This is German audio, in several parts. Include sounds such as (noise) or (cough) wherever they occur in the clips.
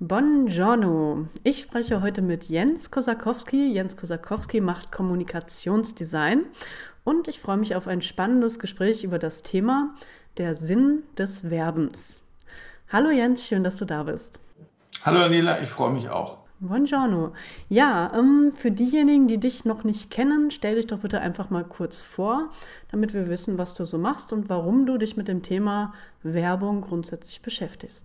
Buongiorno. Ich spreche heute mit Jens Kosakowski. Jens Kosakowski macht Kommunikationsdesign und ich freue mich auf ein spannendes Gespräch über das Thema der Sinn des Werbens. Hallo Jens, schön, dass du da bist. Hallo Anila, ich freue mich auch. Buongiorno. Ja, ähm, für diejenigen, die dich noch nicht kennen, stell dich doch bitte einfach mal kurz vor, damit wir wissen, was du so machst und warum du dich mit dem Thema Werbung grundsätzlich beschäftigst.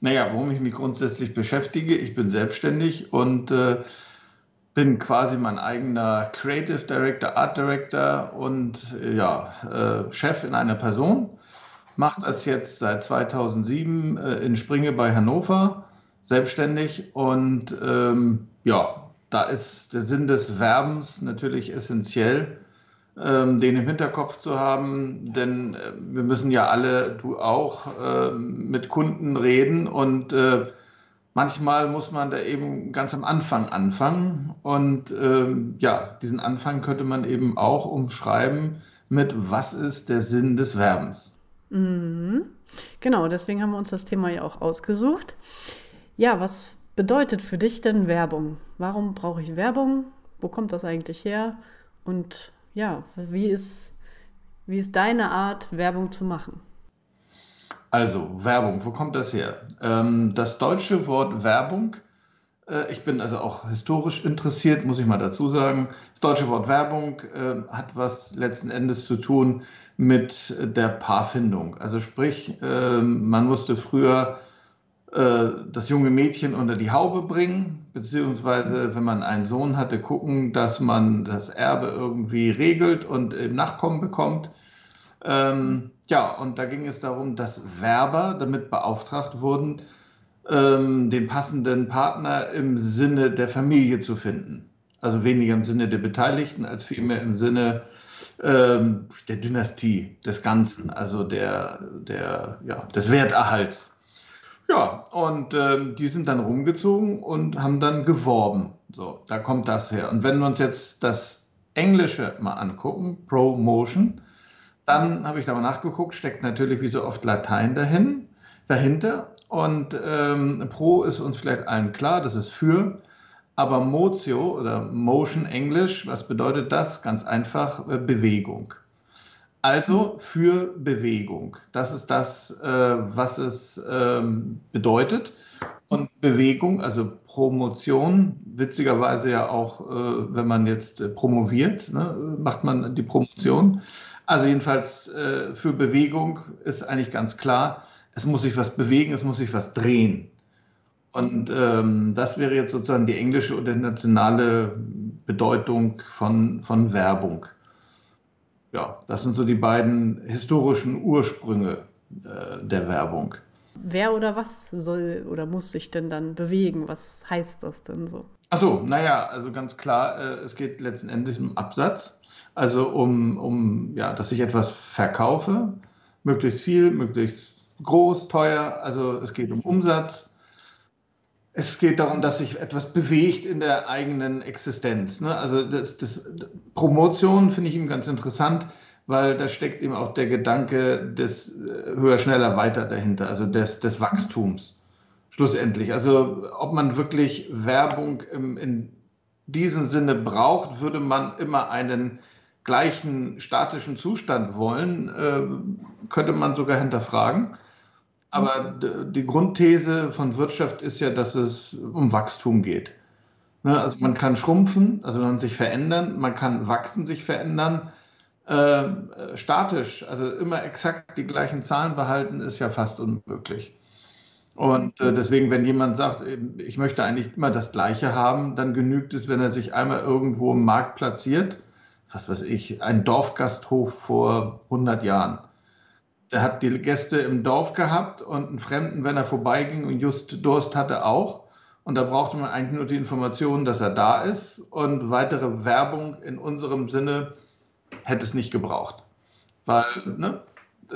Naja, worum ich mich grundsätzlich beschäftige, ich bin selbstständig und äh, bin quasi mein eigener Creative Director, Art Director und äh, ja, äh, Chef in einer Person. Mache das jetzt seit 2007 äh, in Springe bei Hannover, selbstständig und ähm, ja, da ist der Sinn des Werbens natürlich essentiell ähm, den im Hinterkopf zu haben, denn äh, wir müssen ja alle, du auch, äh, mit Kunden reden und äh, manchmal muss man da eben ganz am Anfang anfangen und ähm, ja, diesen Anfang könnte man eben auch umschreiben mit, was ist der Sinn des Werbens? Mhm. Genau, deswegen haben wir uns das Thema ja auch ausgesucht. Ja, was bedeutet für dich denn Werbung? Warum brauche ich Werbung? Wo kommt das eigentlich her? Und ja, wie ist, wie ist deine Art, Werbung zu machen? Also, Werbung, wo kommt das her? Ähm, das deutsche Wort Werbung, äh, ich bin also auch historisch interessiert, muss ich mal dazu sagen. Das deutsche Wort Werbung äh, hat was letzten Endes zu tun mit der Paarfindung. Also sprich, äh, man musste früher das junge Mädchen unter die Haube bringen, beziehungsweise wenn man einen Sohn hatte, gucken, dass man das Erbe irgendwie regelt und im Nachkommen bekommt. Ähm, ja, und da ging es darum, dass Werber damit beauftragt wurden, ähm, den passenden Partner im Sinne der Familie zu finden. Also weniger im Sinne der Beteiligten als vielmehr im Sinne ähm, der Dynastie des Ganzen, also der, der, ja, des Werterhalts. Ja, und ähm, die sind dann rumgezogen und haben dann geworben. So, da kommt das her. Und wenn wir uns jetzt das Englische mal angucken, Promotion, dann habe ich da mal nachgeguckt, steckt natürlich wie so oft Latein dahin, dahinter. Und ähm, Pro ist uns vielleicht allen klar, das ist für. Aber Motio oder Motion Englisch, was bedeutet das? Ganz einfach äh, Bewegung. Also für Bewegung. Das ist das, äh, was es ähm, bedeutet. Und Bewegung, also Promotion, witzigerweise ja auch, äh, wenn man jetzt äh, promoviert, ne, macht man die Promotion. Also jedenfalls für Bewegung ist eigentlich ganz klar, es muss sich was bewegen, es muss sich was drehen. Und ähm, das wäre jetzt sozusagen die englische oder nationale Bedeutung von, von Werbung ja, das sind so die beiden historischen Ursprünge äh, der Werbung. Wer oder was soll oder muss sich denn dann bewegen? Was heißt das denn so? Achso, naja, also ganz klar, äh, es geht letzten Endes um Absatz. Also um, um, ja, dass ich etwas verkaufe, möglichst viel, möglichst groß, teuer. Also es geht um Umsatz. Es geht darum, dass sich etwas bewegt in der eigenen Existenz. Ne? Also das, das Promotion finde ich ihm ganz interessant, weil da steckt eben auch der Gedanke des äh, höher, schneller, weiter dahinter, also des, des Wachstums. Schlussendlich. Also ob man wirklich Werbung im, in diesem Sinne braucht, würde man immer einen gleichen statischen Zustand wollen, äh, könnte man sogar hinterfragen. Aber die Grundthese von Wirtschaft ist ja, dass es um Wachstum geht. Ne, also man kann schrumpfen, also man kann sich verändern, man kann wachsen, sich verändern. Äh, statisch, also immer exakt die gleichen Zahlen behalten, ist ja fast unmöglich. Und äh, deswegen, wenn jemand sagt, ich möchte eigentlich immer das Gleiche haben, dann genügt es, wenn er sich einmal irgendwo im Markt platziert, was weiß ich, ein Dorfgasthof vor 100 Jahren der hat die Gäste im Dorf gehabt und einen Fremden, wenn er vorbeiging und just Durst hatte, auch. Und da brauchte man eigentlich nur die Information, dass er da ist. Und weitere Werbung in unserem Sinne hätte es nicht gebraucht. Weil, ne,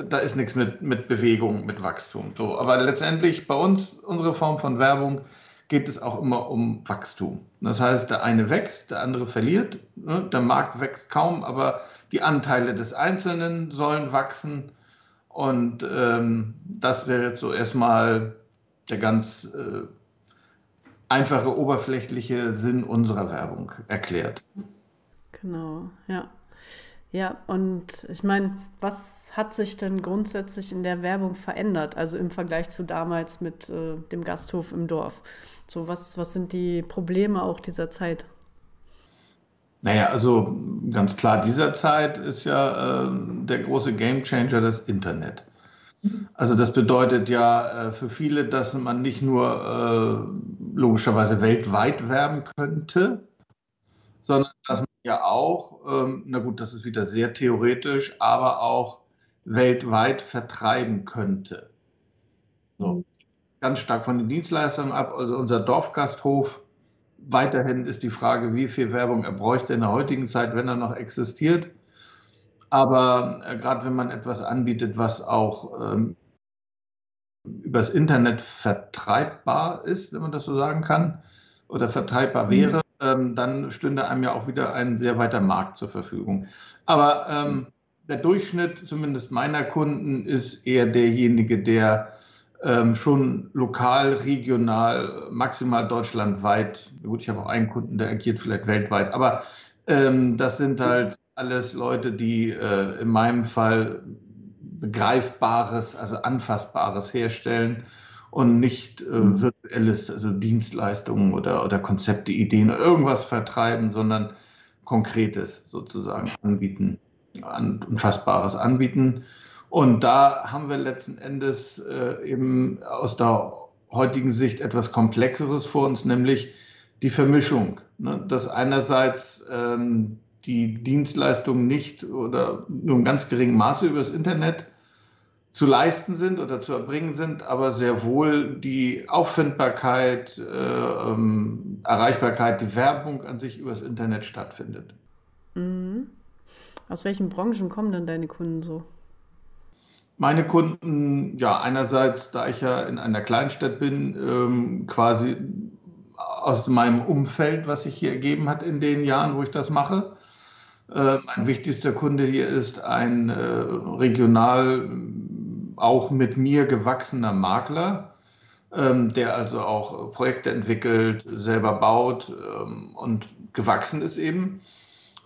da ist nichts mit, mit Bewegung, mit Wachstum. So, aber letztendlich bei uns, unsere Form von Werbung, geht es auch immer um Wachstum. Das heißt, der eine wächst, der andere verliert. Ne? Der Markt wächst kaum, aber die Anteile des Einzelnen sollen wachsen. Und ähm, das wäre jetzt so erstmal der ganz äh, einfache, oberflächliche Sinn unserer Werbung erklärt. Genau, ja. Ja, und ich meine, was hat sich denn grundsätzlich in der Werbung verändert, also im Vergleich zu damals mit äh, dem Gasthof im Dorf? So, was, was sind die Probleme auch dieser Zeit? Naja, also ganz klar, dieser Zeit ist ja äh, der große Gamechanger das Internet. Also das bedeutet ja äh, für viele, dass man nicht nur äh, logischerweise weltweit werben könnte, sondern dass man ja auch, ähm, na gut, das ist wieder sehr theoretisch, aber auch weltweit vertreiben könnte. So. Mhm. Ganz stark von den Dienstleistungen ab. Also unser Dorfgasthof, weiterhin ist die Frage, wie viel Werbung er bräuchte in der heutigen Zeit, wenn er noch existiert. Aber äh, gerade wenn man etwas anbietet, was auch ähm, übers Internet vertreibbar ist, wenn man das so sagen kann, oder vertreibbar mhm. wäre, ähm, dann stünde einem ja auch wieder ein sehr weiter Markt zur Verfügung. Aber ähm, der Durchschnitt, zumindest meiner Kunden, ist eher derjenige, der ähm, schon lokal, regional, maximal deutschlandweit, gut, ich habe auch einen Kunden, der agiert vielleicht weltweit, aber ähm, das sind halt alles Leute, die äh, in meinem Fall begreifbares, also anfassbares herstellen und nicht äh, mhm. virtuelles, also Dienstleistungen oder, oder Konzepte, Ideen oder irgendwas vertreiben, sondern Konkretes sozusagen anbieten, an, Unfassbares anbieten. Und da haben wir letzten Endes äh, eben aus der heutigen Sicht etwas Komplexeres vor uns, nämlich die Vermischung. Ne? Dass einerseits ähm, die Dienstleistungen nicht oder nur im ganz geringen Maße über das Internet zu leisten sind oder zu erbringen sind, aber sehr wohl die Auffindbarkeit, äh, ähm, Erreichbarkeit, die Werbung an sich übers Internet stattfindet. Mhm. Aus welchen Branchen kommen denn deine Kunden so? Meine Kunden, ja, einerseits, da ich ja in einer Kleinstadt bin, ähm, quasi aus meinem Umfeld, was sich hier ergeben hat in den Jahren, wo ich das mache. Äh, mein wichtigster Kunde hier ist ein äh, regional auch mit mir gewachsener Makler, ähm, der also auch Projekte entwickelt, selber baut ähm, und gewachsen ist eben.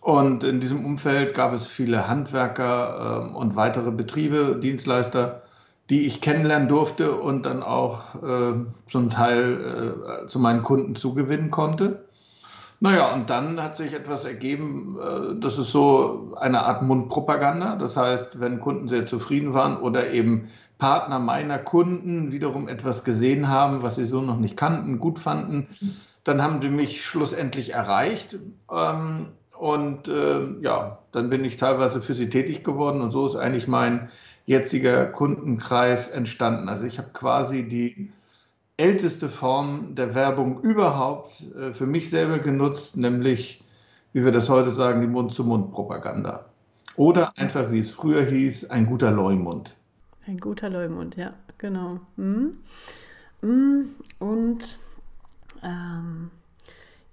Und in diesem Umfeld gab es viele Handwerker ähm, und weitere Betriebe, Dienstleister, die ich kennenlernen durfte und dann auch äh, zum Teil äh, zu meinen Kunden zugewinnen konnte. Naja, und dann hat sich etwas ergeben, äh, das ist so eine Art Mundpropaganda. Das heißt, wenn Kunden sehr zufrieden waren oder eben Partner meiner Kunden wiederum etwas gesehen haben, was sie so noch nicht kannten, gut fanden, dann haben sie mich schlussendlich erreicht. Ähm, und äh, ja, dann bin ich teilweise für sie tätig geworden und so ist eigentlich mein jetziger Kundenkreis entstanden. Also ich habe quasi die älteste Form der Werbung überhaupt äh, für mich selber genutzt, nämlich, wie wir das heute sagen, die Mund-zu-Mund-Propaganda. Oder einfach, wie es früher hieß, ein guter Leumund. Ein guter Leumund, ja, genau. Mhm. Mhm. Und ähm,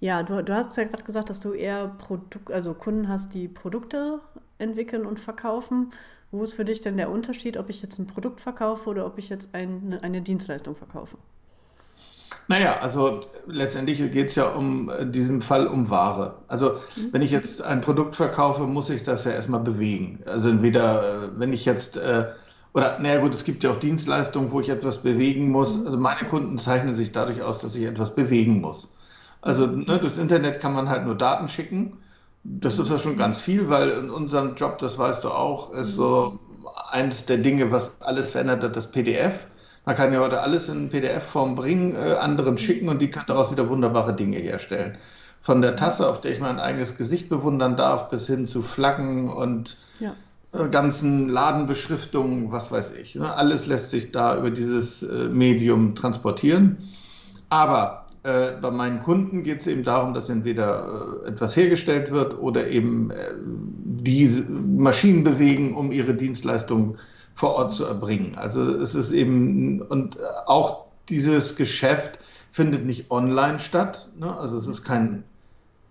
ja, du, du hast ja gerade gesagt, dass du eher Produk also Kunden hast, die Produkte entwickeln und verkaufen. Wo ist für dich denn der Unterschied, ob ich jetzt ein Produkt verkaufe oder ob ich jetzt eine, eine Dienstleistung verkaufe? Naja, also letztendlich geht es ja um in diesem Fall um Ware. Also mhm. wenn ich jetzt ein Produkt verkaufe, muss ich das ja erstmal bewegen. Also entweder, äh, wenn ich jetzt, äh, oder naja gut, es gibt ja auch Dienstleistungen, wo ich etwas bewegen muss. Mhm. Also meine Kunden zeichnen sich dadurch aus, dass ich etwas bewegen muss. Also ne, durchs Internet kann man halt nur Daten schicken. Das ist ja schon ganz viel, weil in unserem Job, das weißt du auch, ist so eines der Dinge, was alles verändert hat, das PDF. Man kann ja heute alles in PDF-Form bringen, äh, anderen schicken und die können daraus wieder wunderbare Dinge herstellen. Von der Tasse, auf der ich mein eigenes Gesicht bewundern darf, bis hin zu Flaggen und ja. äh, ganzen Ladenbeschriftungen, was weiß ich. Ne? Alles lässt sich da über dieses äh, Medium transportieren. Aber äh, bei meinen Kunden geht es eben darum, dass entweder äh, etwas hergestellt wird oder eben äh, die Maschinen bewegen, um ihre Dienstleistung vor Ort zu erbringen. Also es ist eben, und auch dieses Geschäft findet nicht online statt. Ne? Also es ist kein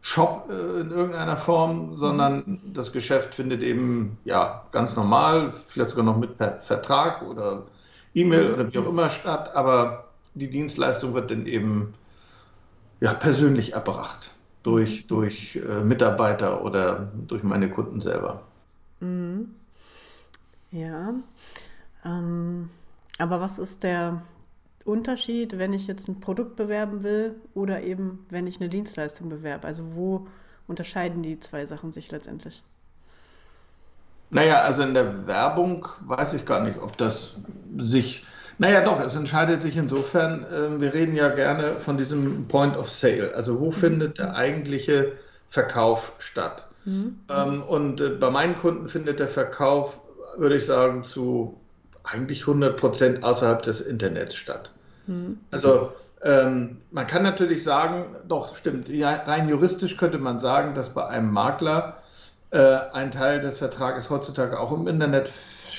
Shop äh, in irgendeiner Form, sondern das Geschäft findet eben ja ganz normal, vielleicht sogar noch mit Vertrag oder E-Mail oder wie auch immer statt, aber die Dienstleistung wird dann eben ja, persönlich erbracht durch, durch äh, Mitarbeiter oder durch meine Kunden selber. Mhm. Ja. Ähm, aber was ist der Unterschied, wenn ich jetzt ein Produkt bewerben will oder eben wenn ich eine Dienstleistung bewerbe? Also wo unterscheiden die zwei Sachen sich letztendlich? Naja, also in der Werbung weiß ich gar nicht, ob das sich. Naja, doch, es entscheidet sich insofern, äh, wir reden ja gerne von diesem Point of Sale. Also, wo mhm. findet der eigentliche Verkauf statt? Mhm. Ähm, und äh, bei meinen Kunden findet der Verkauf, würde ich sagen, zu eigentlich 100 Prozent außerhalb des Internets statt. Mhm. Also, ähm, man kann natürlich sagen, doch, stimmt, ja, rein juristisch könnte man sagen, dass bei einem Makler äh, ein Teil des Vertrages heutzutage auch im Internet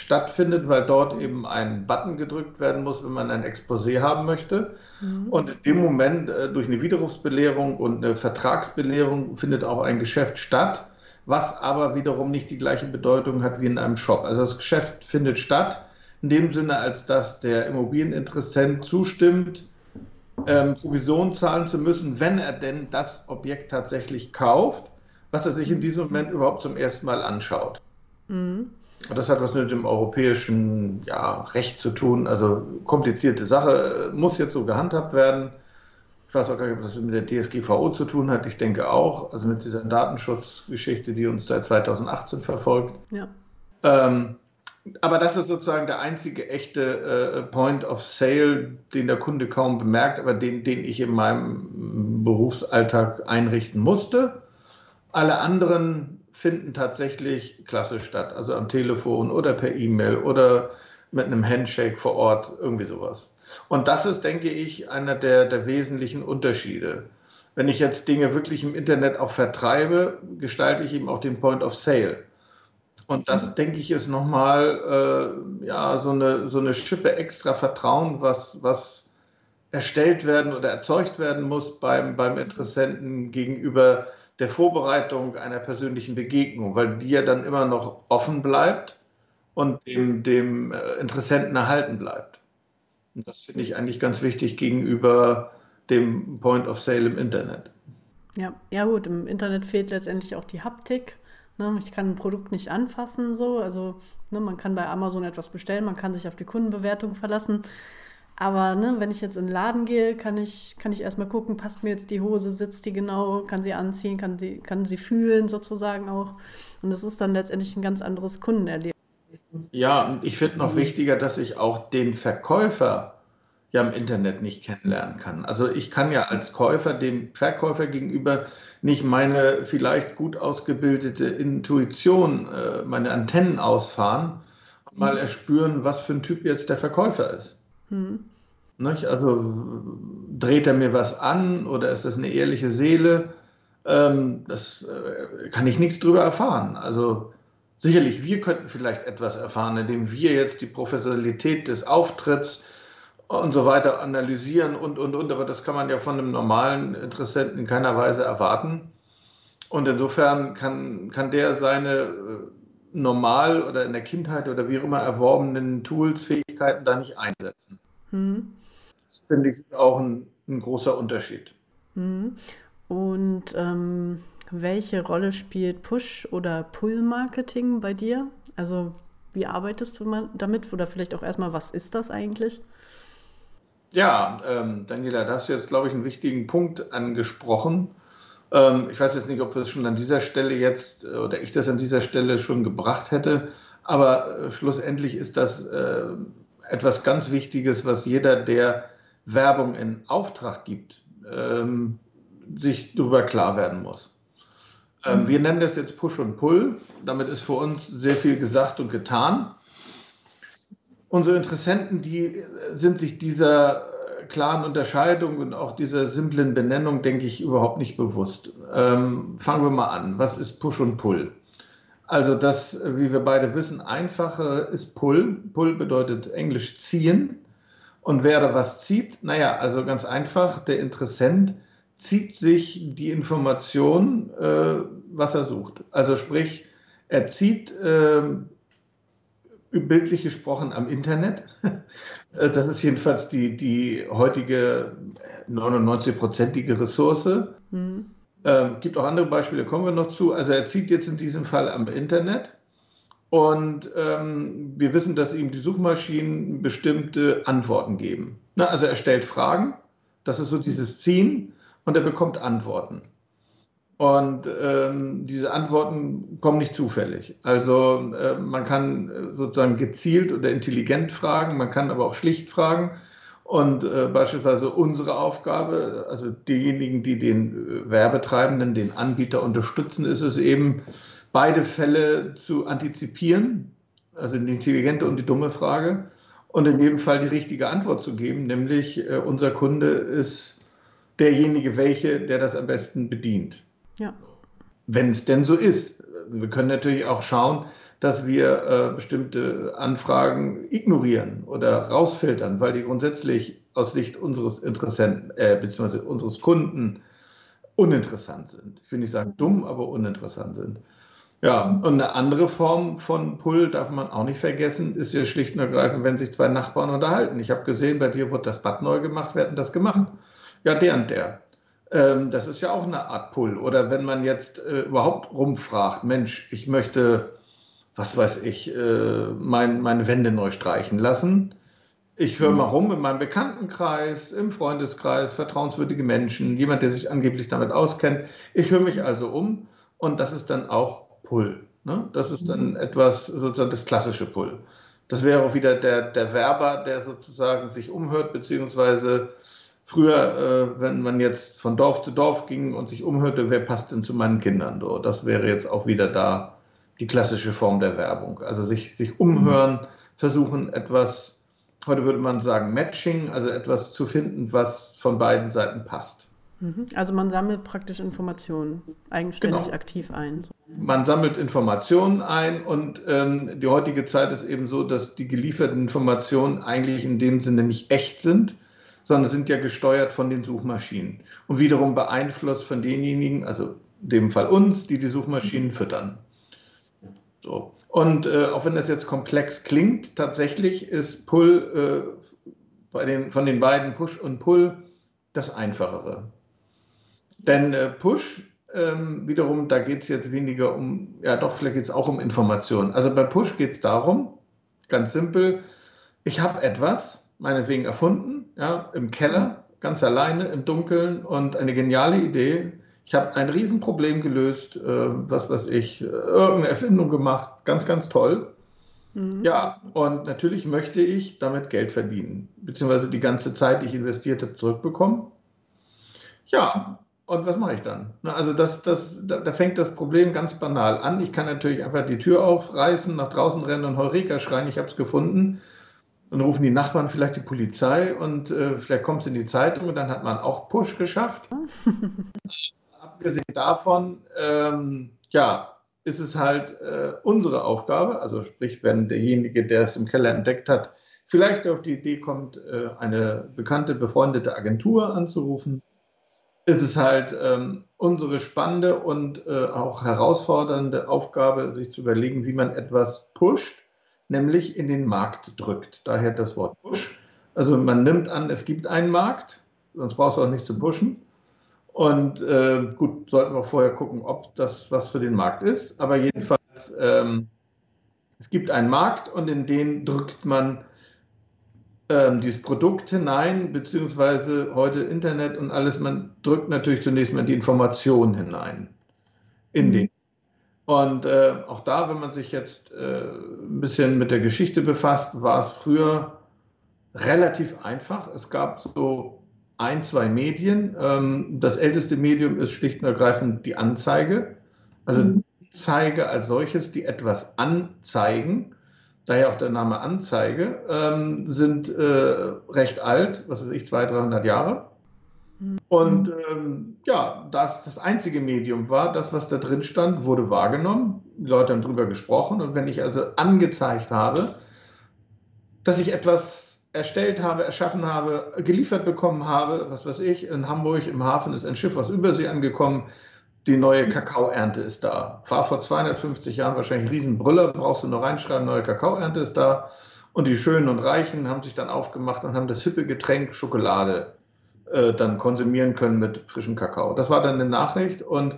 stattfindet, weil dort eben ein Button gedrückt werden muss, wenn man ein Exposé haben möchte. Mhm. Und in dem Moment äh, durch eine Widerrufsbelehrung und eine Vertragsbelehrung findet auch ein Geschäft statt, was aber wiederum nicht die gleiche Bedeutung hat wie in einem Shop. Also das Geschäft findet statt in dem Sinne, als dass der Immobilieninteressent zustimmt, ähm, Provision zahlen zu müssen, wenn er denn das Objekt tatsächlich kauft was er sich in diesem Moment überhaupt zum ersten Mal anschaut. Mhm. Das hat was mit dem europäischen ja, Recht zu tun. Also komplizierte Sache, muss jetzt so gehandhabt werden. Ich weiß auch gar nicht, ob das mit der DSGVO zu tun hat. Ich denke auch, also mit dieser Datenschutzgeschichte, die uns seit 2018 verfolgt. Ja. Ähm, aber das ist sozusagen der einzige echte äh, Point of Sale, den der Kunde kaum bemerkt, aber den, den ich in meinem Berufsalltag einrichten musste. Alle anderen finden tatsächlich klassisch statt, also am Telefon oder per E-Mail oder mit einem Handshake vor Ort, irgendwie sowas. Und das ist, denke ich, einer der, der wesentlichen Unterschiede. Wenn ich jetzt Dinge wirklich im Internet auch vertreibe, gestalte ich eben auch den Point of Sale. Und das, denke ich, ist nochmal äh, ja, so, eine, so eine Schippe extra Vertrauen, was, was erstellt werden oder erzeugt werden muss beim, beim Interessenten gegenüber der Vorbereitung einer persönlichen Begegnung, weil die ja dann immer noch offen bleibt und dem, dem äh, Interessenten erhalten bleibt. Und das finde ich eigentlich ganz wichtig gegenüber dem Point of Sale im Internet. Ja, ja gut, im Internet fehlt letztendlich auch die Haptik. Ne? Ich kann ein Produkt nicht anfassen, so. Also ne, man kann bei Amazon etwas bestellen, man kann sich auf die Kundenbewertung verlassen. Aber ne, wenn ich jetzt in den Laden gehe, kann ich, kann ich erstmal gucken, passt mir jetzt die Hose, sitzt die genau, kann sie anziehen, kann sie, kann sie fühlen sozusagen auch. Und das ist dann letztendlich ein ganz anderes Kundenerlebnis. Ja, und ich finde noch wichtiger, dass ich auch den Verkäufer ja im Internet nicht kennenlernen kann. Also ich kann ja als Käufer dem Verkäufer gegenüber nicht meine vielleicht gut ausgebildete Intuition, äh, meine Antennen ausfahren und mal erspüren, was für ein Typ jetzt der Verkäufer ist. Hm. Also dreht er mir was an oder ist das eine ehrliche Seele? Ähm, das äh, kann ich nichts drüber erfahren. Also sicherlich, wir könnten vielleicht etwas erfahren, indem wir jetzt die Professionalität des Auftritts und so weiter analysieren und, und, und. Aber das kann man ja von einem normalen Interessenten in keiner Weise erwarten. Und insofern kann, kann der seine äh, normal oder in der Kindheit oder wie auch immer erworbenen Tools, Fähigkeiten da nicht einsetzen. Hm. Das finde ich auch ein, ein großer Unterschied. Hm. Und ähm, welche Rolle spielt Push- oder Pull-Marketing bei dir? Also wie arbeitest du damit? Oder vielleicht auch erstmal, was ist das eigentlich? Ja, ähm, Daniela, da hast du jetzt, glaube ich, einen wichtigen Punkt angesprochen. Ähm, ich weiß jetzt nicht, ob wir es schon an dieser Stelle jetzt äh, oder ich das an dieser Stelle schon gebracht hätte, aber äh, schlussendlich ist das äh, etwas ganz Wichtiges, was jeder, der Werbung in Auftrag gibt, ähm, sich darüber klar werden muss. Ähm, wir nennen das jetzt Push und Pull. Damit ist für uns sehr viel gesagt und getan. Unsere Interessenten, die sind sich dieser klaren Unterscheidung und auch dieser simplen Benennung, denke ich, überhaupt nicht bewusst. Ähm, fangen wir mal an. Was ist Push und Pull? Also das, wie wir beide wissen, einfache ist Pull. Pull bedeutet englisch ziehen. Und wer da was zieht, naja, also ganz einfach, der Interessent zieht sich die Information, äh, was er sucht. Also sprich, er zieht äh, bildlich gesprochen am Internet. (laughs) Das ist jedenfalls die, die heutige 99-prozentige Ressource. Mhm. Ähm, gibt auch andere Beispiele, kommen wir noch zu. Also er zieht jetzt in diesem Fall am Internet und ähm, wir wissen, dass ihm die Suchmaschinen bestimmte Antworten geben. Na, also er stellt Fragen, das ist so dieses Ziehen und er bekommt Antworten. Und ähm, diese Antworten kommen nicht zufällig. Also äh, man kann sozusagen gezielt oder intelligent fragen, man kann aber auch schlicht fragen. Und äh, beispielsweise unsere Aufgabe, also diejenigen, die den äh, Werbetreibenden, den Anbieter unterstützen, ist es eben, beide Fälle zu antizipieren, also die intelligente und die dumme Frage, und in jedem Fall die richtige Antwort zu geben, nämlich äh, unser Kunde ist derjenige, welche, der das am besten bedient. Ja. Wenn es denn so ist. Wir können natürlich auch schauen, dass wir äh, bestimmte Anfragen ignorieren oder rausfiltern, weil die grundsätzlich aus Sicht unseres Interessenten äh, bzw. unseres Kunden uninteressant sind. Ich will nicht sagen dumm, aber uninteressant sind. Ja, und eine andere Form von Pull darf man auch nicht vergessen, ist ja schlicht und ergreifend, wenn sich zwei Nachbarn unterhalten. Ich habe gesehen, bei dir wurde das Bad neu gemacht, wer hat das gemacht? Ja, der und der. Ähm, das ist ja auch eine Art Pull. Oder wenn man jetzt äh, überhaupt rumfragt, Mensch, ich möchte, was weiß ich, äh, mein, meine Wände neu streichen lassen. Ich höre mal rum in meinem Bekanntenkreis, im Freundeskreis, vertrauenswürdige Menschen, jemand, der sich angeblich damit auskennt. Ich höre mich also um und das ist dann auch Pull. Ne? Das ist dann etwas, sozusagen das klassische Pull. Das wäre auch wieder der, der Werber, der sozusagen sich umhört, beziehungsweise Früher, äh, wenn man jetzt von Dorf zu Dorf ging und sich umhörte, wer passt denn zu meinen Kindern? So, das wäre jetzt auch wieder da die klassische Form der Werbung. Also sich, sich umhören, versuchen etwas, heute würde man sagen Matching, also etwas zu finden, was von beiden Seiten passt. Mhm. Also man sammelt praktisch Informationen eigenständig genau. aktiv ein. Man sammelt Informationen ein und ähm, die heutige Zeit ist eben so, dass die gelieferten Informationen eigentlich in dem Sinne nicht echt sind, sondern sind ja gesteuert von den Suchmaschinen und wiederum beeinflusst von denjenigen, also in dem Fall uns, die die Suchmaschinen füttern. So. Und äh, auch wenn das jetzt komplex klingt, tatsächlich ist Pull äh, bei den, von den beiden Push und Pull das Einfachere. Denn äh, Push ähm, wiederum, da geht es jetzt weniger um, ja doch, vielleicht geht es auch um Informationen. Also bei Push geht es darum, ganz simpel, ich habe etwas, meinetwegen erfunden, ja, im Keller, ganz alleine, im Dunkeln und eine geniale Idee. Ich habe ein Riesenproblem gelöst, äh, was weiß ich, irgendeine Erfindung gemacht, ganz, ganz toll. Mhm. Ja, und natürlich möchte ich damit Geld verdienen, beziehungsweise die ganze Zeit, die ich investiert habe, zurückbekommen. Ja, und was mache ich dann? Also das, das, da, da, fängt das Problem ganz banal an. Ich kann natürlich einfach die Tür aufreißen, nach draußen rennen und Heureka schreien, ich habe es gefunden. Dann rufen die Nachbarn vielleicht die Polizei und äh, vielleicht kommt es in die Zeitung und dann hat man auch Push geschafft. (laughs) Abgesehen davon, ähm, ja, ist es halt äh, unsere Aufgabe, also sprich, wenn derjenige, der es im Keller entdeckt hat, vielleicht auf die Idee kommt, äh, eine bekannte, befreundete Agentur anzurufen, ist es halt ähm, unsere spannende und äh, auch herausfordernde Aufgabe, sich zu überlegen, wie man etwas pusht, nämlich in den Markt drückt. Daher das Wort Push. Also man nimmt an, es gibt einen Markt, sonst brauchst du auch nicht zu pushen. Und äh, gut, sollten wir auch vorher gucken, ob das was für den Markt ist. Aber jedenfalls, ähm, es gibt einen Markt und in den drückt man ähm, dieses Produkt hinein, beziehungsweise heute Internet und alles. Man drückt natürlich zunächst mal die Information hinein in mhm. den und äh, auch da, wenn man sich jetzt äh, ein bisschen mit der Geschichte befasst, war es früher relativ einfach. Es gab so ein, zwei Medien. Ähm, das älteste Medium ist schlicht und ergreifend die Anzeige. Also mhm. Anzeige als solches, die etwas anzeigen, daher auch der Name Anzeige, ähm, sind äh, recht alt, was weiß ich, 200, 300 Jahre. Und ähm, ja, das das einzige Medium war, das, was da drin stand, wurde wahrgenommen. Die Leute haben drüber gesprochen. Und wenn ich also angezeigt habe, dass ich etwas erstellt habe, erschaffen habe, geliefert bekommen habe, was weiß ich, in Hamburg im Hafen ist ein Schiff aus Übersee angekommen, die neue Kakaoernte ist da. War vor 250 Jahren wahrscheinlich ein Riesenbrüller, brauchst du nur reinschreiben, neue Kakaoernte ist da. Und die Schönen und Reichen haben sich dann aufgemacht und haben das hippe Getränk Schokolade äh, dann konsumieren können mit frischem Kakao. Das war dann eine Nachricht und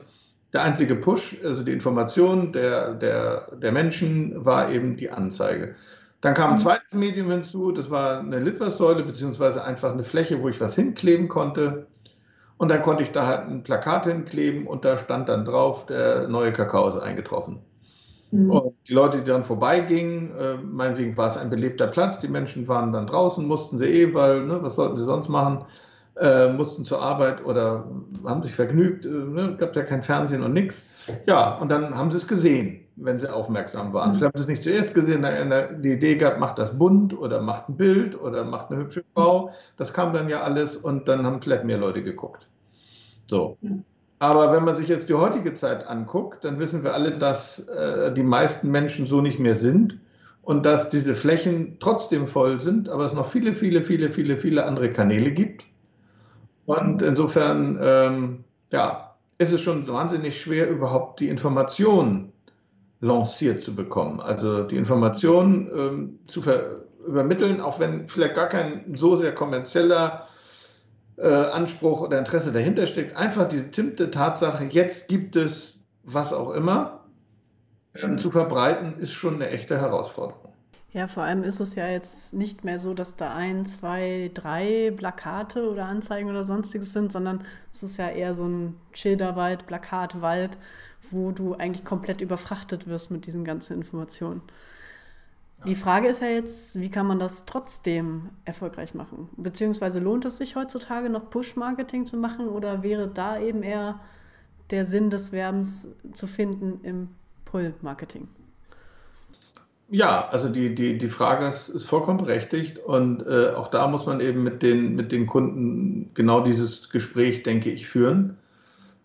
der einzige Push, also die Information der, der, der Menschen, war eben die Anzeige. Dann kam ein mhm. zweites Medium hinzu, das war eine Litfaßsäule, beziehungsweise einfach eine Fläche, wo ich was hinkleben konnte. Und dann konnte ich da halt ein Plakat hinkleben und da stand dann drauf, der neue Kakao ist eingetroffen. Mhm. Und die Leute, die dann vorbeigingen, äh, meinetwegen war es ein belebter Platz, die Menschen waren dann draußen, mussten sie eh, weil, ne, was sollten sie sonst machen, äh, mussten zur Arbeit oder haben sich vergnügt, äh, ne, gab ja kein Fernsehen und nichts. Ja, und dann haben sie es gesehen, wenn sie aufmerksam waren. Mhm. Vielleicht haben sie es nicht zuerst gesehen, die Idee gehabt, macht das bunt oder macht ein Bild oder macht eine hübsche Frau. Das kam dann ja alles und dann haben vielleicht mehr Leute geguckt. So. Aber wenn man sich jetzt die heutige Zeit anguckt, dann wissen wir alle, dass äh, die meisten Menschen so nicht mehr sind und dass diese Flächen trotzdem voll sind, aber es noch viele, viele, viele, viele, viele andere Kanäle gibt. Und insofern, ähm, ja, ist es schon wahnsinnig schwer, überhaupt die Informationen lanciert zu bekommen. Also die Informationen ähm, zu übermitteln, auch wenn vielleicht gar kein so sehr kommerzieller äh, Anspruch oder Interesse dahinter steckt. Einfach die bestimmte Tatsache, jetzt gibt es was auch immer, ähm, zu verbreiten, ist schon eine echte Herausforderung. Ja, vor allem ist es ja jetzt nicht mehr so, dass da ein, zwei, drei Plakate oder Anzeigen oder sonstiges sind, sondern es ist ja eher so ein Schilderwald, Plakatwald, wo du eigentlich komplett überfrachtet wirst mit diesen ganzen Informationen. Die Frage ist ja jetzt, wie kann man das trotzdem erfolgreich machen? Beziehungsweise lohnt es sich heutzutage noch Push-Marketing zu machen oder wäre da eben eher der Sinn des Werbens zu finden im Pull-Marketing? Ja, also die, die, die Frage ist, ist vollkommen berechtigt und äh, auch da muss man eben mit den, mit den Kunden genau dieses Gespräch, denke ich, führen.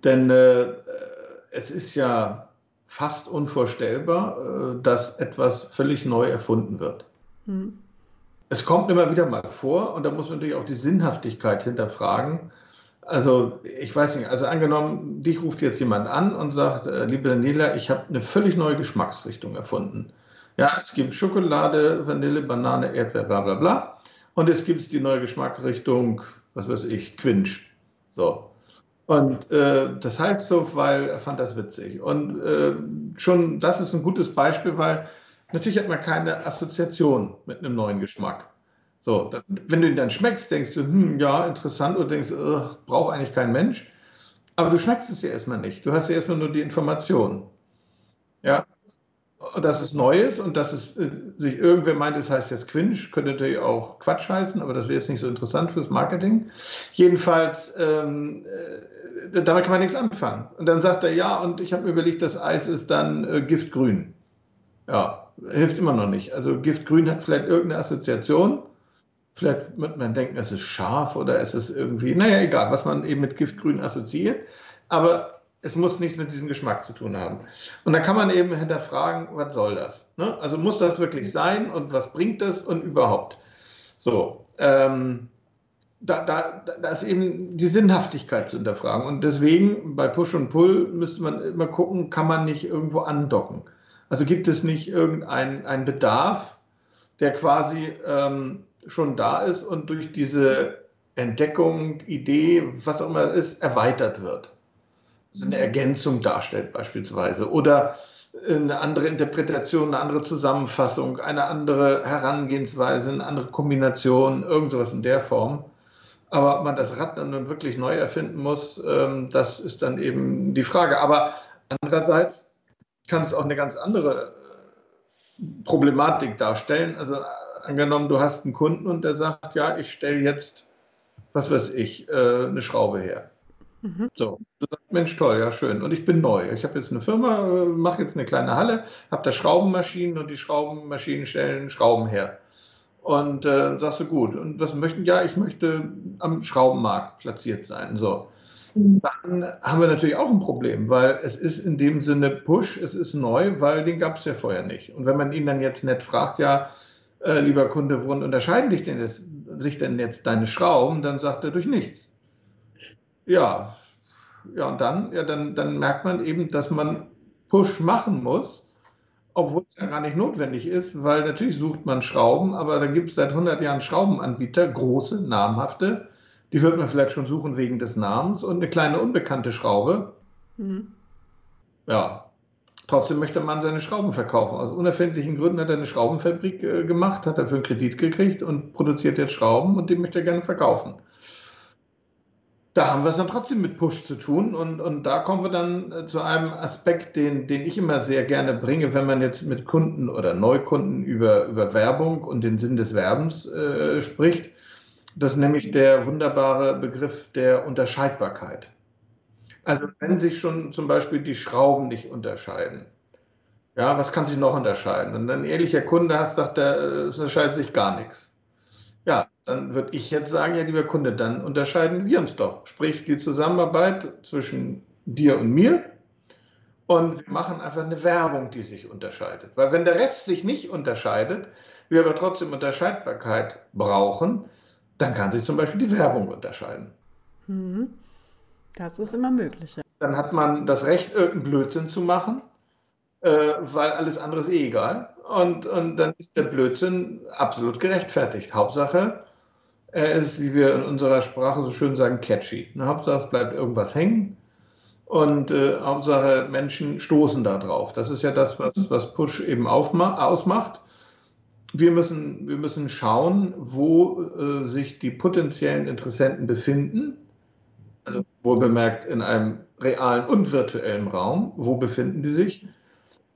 Denn äh, es ist ja fast unvorstellbar, äh, dass etwas völlig neu erfunden wird. Hm. Es kommt immer wieder mal vor und da muss man natürlich auch die Sinnhaftigkeit hinterfragen. Also ich weiß nicht, also angenommen, dich ruft jetzt jemand an und sagt, äh, liebe Daniela, ich habe eine völlig neue Geschmacksrichtung erfunden. Ja, es gibt Schokolade, Vanille, Banane, Erdbeer, bla bla bla. Und es gibt die neue Geschmacksrichtung, was weiß ich, Quinch. So. Und äh, das heißt so, weil er fand das witzig. Und äh, schon das ist ein gutes Beispiel, weil natürlich hat man keine Assoziation mit einem neuen Geschmack. So, da, wenn du ihn dann schmeckst, denkst du, hm, ja, interessant, oder denkst, braucht eigentlich kein Mensch. Aber du schmeckst es ja erstmal nicht. Du hast ja erstmal nur die Information. Ja, dass es neu ist und dass es äh, sich irgendwer meint, es heißt jetzt Quinch, könnte natürlich auch Quatsch heißen, aber das wäre jetzt nicht so interessant fürs Marketing. Jedenfalls, ähm, äh, damit kann man nichts anfangen. Und dann sagt er, ja, und ich habe mir überlegt, das Eis ist dann äh, Giftgrün. Ja, hilft immer noch nicht. Also Giftgrün hat vielleicht irgendeine Assoziation. Vielleicht wird man denken, es ist scharf oder es ist irgendwie, naja, egal, was man eben mit Giftgrün assoziiert. Aber es muss nichts mit diesem Geschmack zu tun haben. Und dann kann man eben hinterfragen, was soll das? Ne? Also muss das wirklich sein und was bringt das und überhaupt? So, ähm, da, da, da ist eben die Sinnhaftigkeit zu hinterfragen. Und deswegen bei Push und Pull müsste man immer gucken, kann man nicht irgendwo andocken? Also gibt es nicht irgendeinen Bedarf, der quasi ähm, schon da ist und durch diese Entdeckung, Idee, was auch immer ist, erweitert wird eine Ergänzung darstellt beispielsweise oder eine andere Interpretation, eine andere Zusammenfassung, eine andere Herangehensweise, eine andere Kombination, irgend sowas in der Form. Aber ob man das Rad dann nun wirklich neu erfinden muss, ähm, das ist dann eben die Frage. Aber andererseits kann es auch eine ganz andere äh, Problematik darstellen. Also angenommen, du hast einen Kunden und der sagt, ja, ich stelle jetzt, was weiß ich, äh, eine Schraube her. Mhm. So, du sagst, Mensch, toll, ja, schön. Und ich bin neu. Ich habe jetzt eine Firma, äh, mache jetzt eine kleine Halle, habe da Schraubenmaschinen und die Schraubenmaschinen stellen Schrauben her. Und äh, sagst du, gut, und was möchten? Ja, ich möchte am Schraubenmarkt platziert sein. So. Mhm. Dann haben wir natürlich auch ein Problem, weil es ist in dem Sinne Push, es ist neu, weil den gab es ja vorher nicht. Und wenn man ihn dann jetzt nett fragt, ja, äh, lieber Kunde, worin unterscheiden dich denn jetzt, sich denn jetzt deine Schrauben? Dann sagt er durch nichts ja, Ja, und dann, ja, dann, dann merkt man eben, dass man Push machen muss, obwohl es ja gar nicht notwendig ist, weil natürlich sucht man Schrauben, aber da gibt es seit 100 Jahren Schraubenanbieter, große, namhafte, die wird man vielleicht schon suchen wegen des Namens und eine kleine unbekannte Schraube. Mhm. Ja, trotzdem möchte man seine Schrauben verkaufen. Aus unerfindlichen Gründen hat er eine Schraubenfabrik äh, gemacht, hat dafür einen Kredit gekriegt und produziert jetzt Schrauben und die möchte er gerne verkaufen da haben wir es dann trotzdem mit Push zu tun. Und, und da kommen wir dann äh, zu einem Aspekt, den, den ich immer sehr gerne bringe, wenn man jetzt mit Kunden oder Neukunden über, über Werbung und den Sinn des Werbens äh, spricht. Das ist nämlich der wunderbare Begriff der Unterscheidbarkeit. Also wenn sich schon zum Beispiel die Schrauben nicht unterscheiden, ja, was kann sich noch unterscheiden? Und ein ehrlicher Kunde hast, sagt er, es unterscheidet sich gar nichts. Ja, dann würde ich jetzt sagen, ja, lieber Kunde, dann unterscheiden wir uns doch. Sprich, die Zusammenarbeit zwischen dir und mir. Und wir machen einfach eine Werbung, die sich unterscheidet. Weil wenn der Rest sich nicht unterscheidet, wir aber trotzdem Unterscheidbarkeit brauchen, dann kann sich zum Beispiel die Werbung unterscheiden. Mhm. Das ist immer möglich. Ja. Dann hat man das Recht, irgendeinen Blödsinn zu machen, äh, weil alles andere ist eh egal. Und, und dann ist der Blödsinn absolut gerechtfertigt. Hauptsache, er ist, wie wir in unserer Sprache so schön sagen, catchy. Ne, Hauptsache, es bleibt irgendwas hängen. Und äh, Hauptsache, Menschen stoßen da drauf. Das ist ja das, was, was Push eben ausmacht. Wir müssen, wir müssen schauen, wo äh, sich die potenziellen Interessenten befinden. Also wohl bemerkt in einem realen und virtuellen Raum. Wo befinden die sich?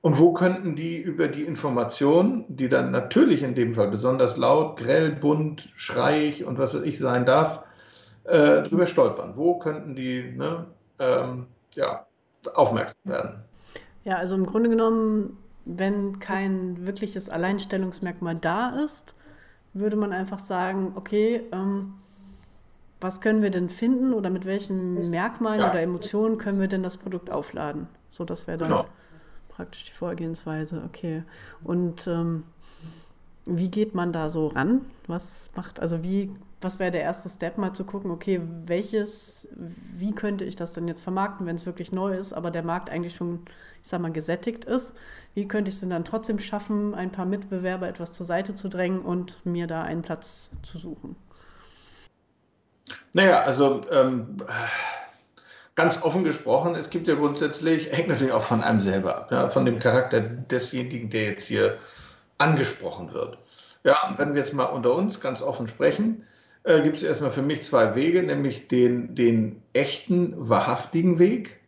Und wo könnten die über die Information, die dann natürlich in dem Fall besonders laut, grell, bunt, schreiig und was weiß ich sein darf, äh, drüber stolpern? Wo könnten die ne, ähm, ja, aufmerksam werden? Ja, also im Grunde genommen, wenn kein wirkliches Alleinstellungsmerkmal da ist, würde man einfach sagen, okay, ähm, was können wir denn finden oder mit welchen Merkmalen ja. oder Emotionen können wir denn das Produkt aufladen? So, das wäre dann. Genau praktisch die Vorgehensweise, okay. Und ähm, wie geht man da so ran? Was macht, also wie, was wäre der erste Step, mal zu gucken, okay, welches, wie könnte ich das denn jetzt vermarkten, wenn es wirklich neu ist, aber der Markt eigentlich schon, ich sag mal, gesättigt ist? Wie könnte ich es denn dann trotzdem schaffen, ein paar Mitbewerber etwas zur Seite zu drängen und mir da einen Platz zu suchen? Naja, also ähm, ganz offen gesprochen, es gibt ja grundsätzlich, hängt natürlich auch von einem selber ab, ja, von dem Charakter desjenigen, der jetzt hier angesprochen wird. Ja, und wenn wir jetzt mal unter uns ganz offen sprechen, äh, gibt es erstmal für mich zwei Wege, nämlich den, den echten, wahrhaftigen Weg.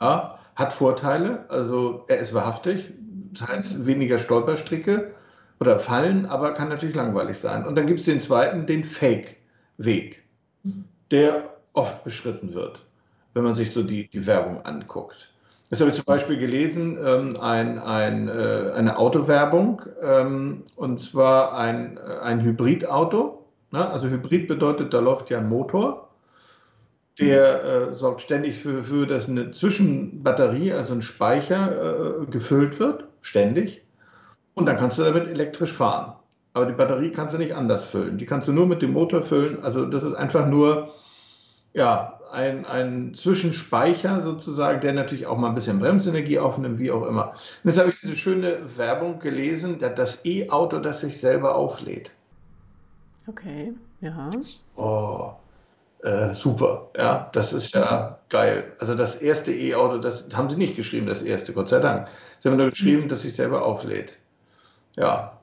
Ja, hat Vorteile, also er ist wahrhaftig, das heißt weniger Stolperstricke oder Fallen, aber kann natürlich langweilig sein. Und dann gibt es den zweiten, den Fake-Weg, der oft beschritten wird wenn man sich so die, die Werbung anguckt. Das habe ich zum Beispiel gelesen, ähm, ein, ein, äh, eine Autowerbung, ähm, und zwar ein, ein Hybridauto. Ne? Also Hybrid bedeutet, da läuft ja ein Motor, der äh, sorgt ständig für, für, dass eine Zwischenbatterie, also ein Speicher, äh, gefüllt wird, ständig. Und dann kannst du damit elektrisch fahren. Aber die Batterie kannst du nicht anders füllen. Die kannst du nur mit dem Motor füllen. Also das ist einfach nur, ja, ein, ein Zwischenspeicher sozusagen, der natürlich auch mal ein bisschen Bremsenergie aufnimmt, wie auch immer. Und jetzt habe ich diese schöne Werbung gelesen, das E-Auto, das sich selber auflädt. Okay, ja. Oh, äh, super, ja, das ist ja geil. Also das erste E-Auto, das haben sie nicht geschrieben, das erste, Gott sei Dank. Sie haben nur geschrieben, dass sich selber auflädt. Ja,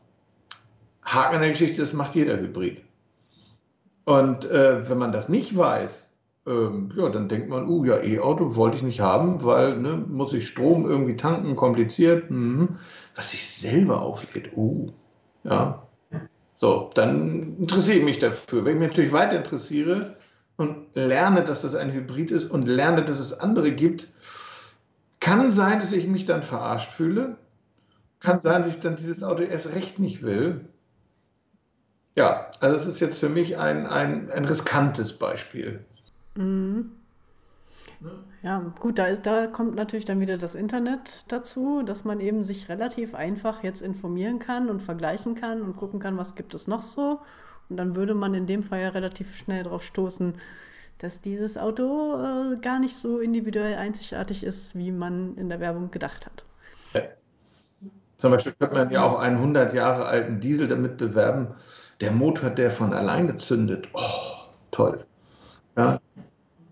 Haken an der Geschichte, das macht jeder Hybrid. Und äh, wenn man das nicht weiß, ähm, ja, dann denkt man, uh, ja, E-Auto wollte ich nicht haben, weil ne, muss ich Strom irgendwie tanken, kompliziert. Mhm. Was sich selber auflädt, uh, ja. So, dann interessiere ich mich dafür. Wenn ich mich natürlich weiter interessiere und lerne, dass das ein Hybrid ist und lerne, dass es andere gibt, kann sein, dass ich mich dann verarscht fühle. Kann sein, dass ich dann dieses Auto erst recht nicht will. Ja, also es ist jetzt für mich ein, ein, ein riskantes Beispiel. Mhm. Ja, gut, da ist, da kommt natürlich dann wieder das Internet dazu, dass man eben sich relativ einfach jetzt informieren kann und vergleichen kann und gucken kann, was gibt es noch so. Und dann würde man in dem Fall ja relativ schnell darauf stoßen, dass dieses Auto äh, gar nicht so individuell einzigartig ist, wie man in der Werbung gedacht hat. Zum Beispiel könnte man ja auch einen 100 Jahre alten Diesel damit bewerben, der Motor, der von alleine zündet. Oh, toll. Ja.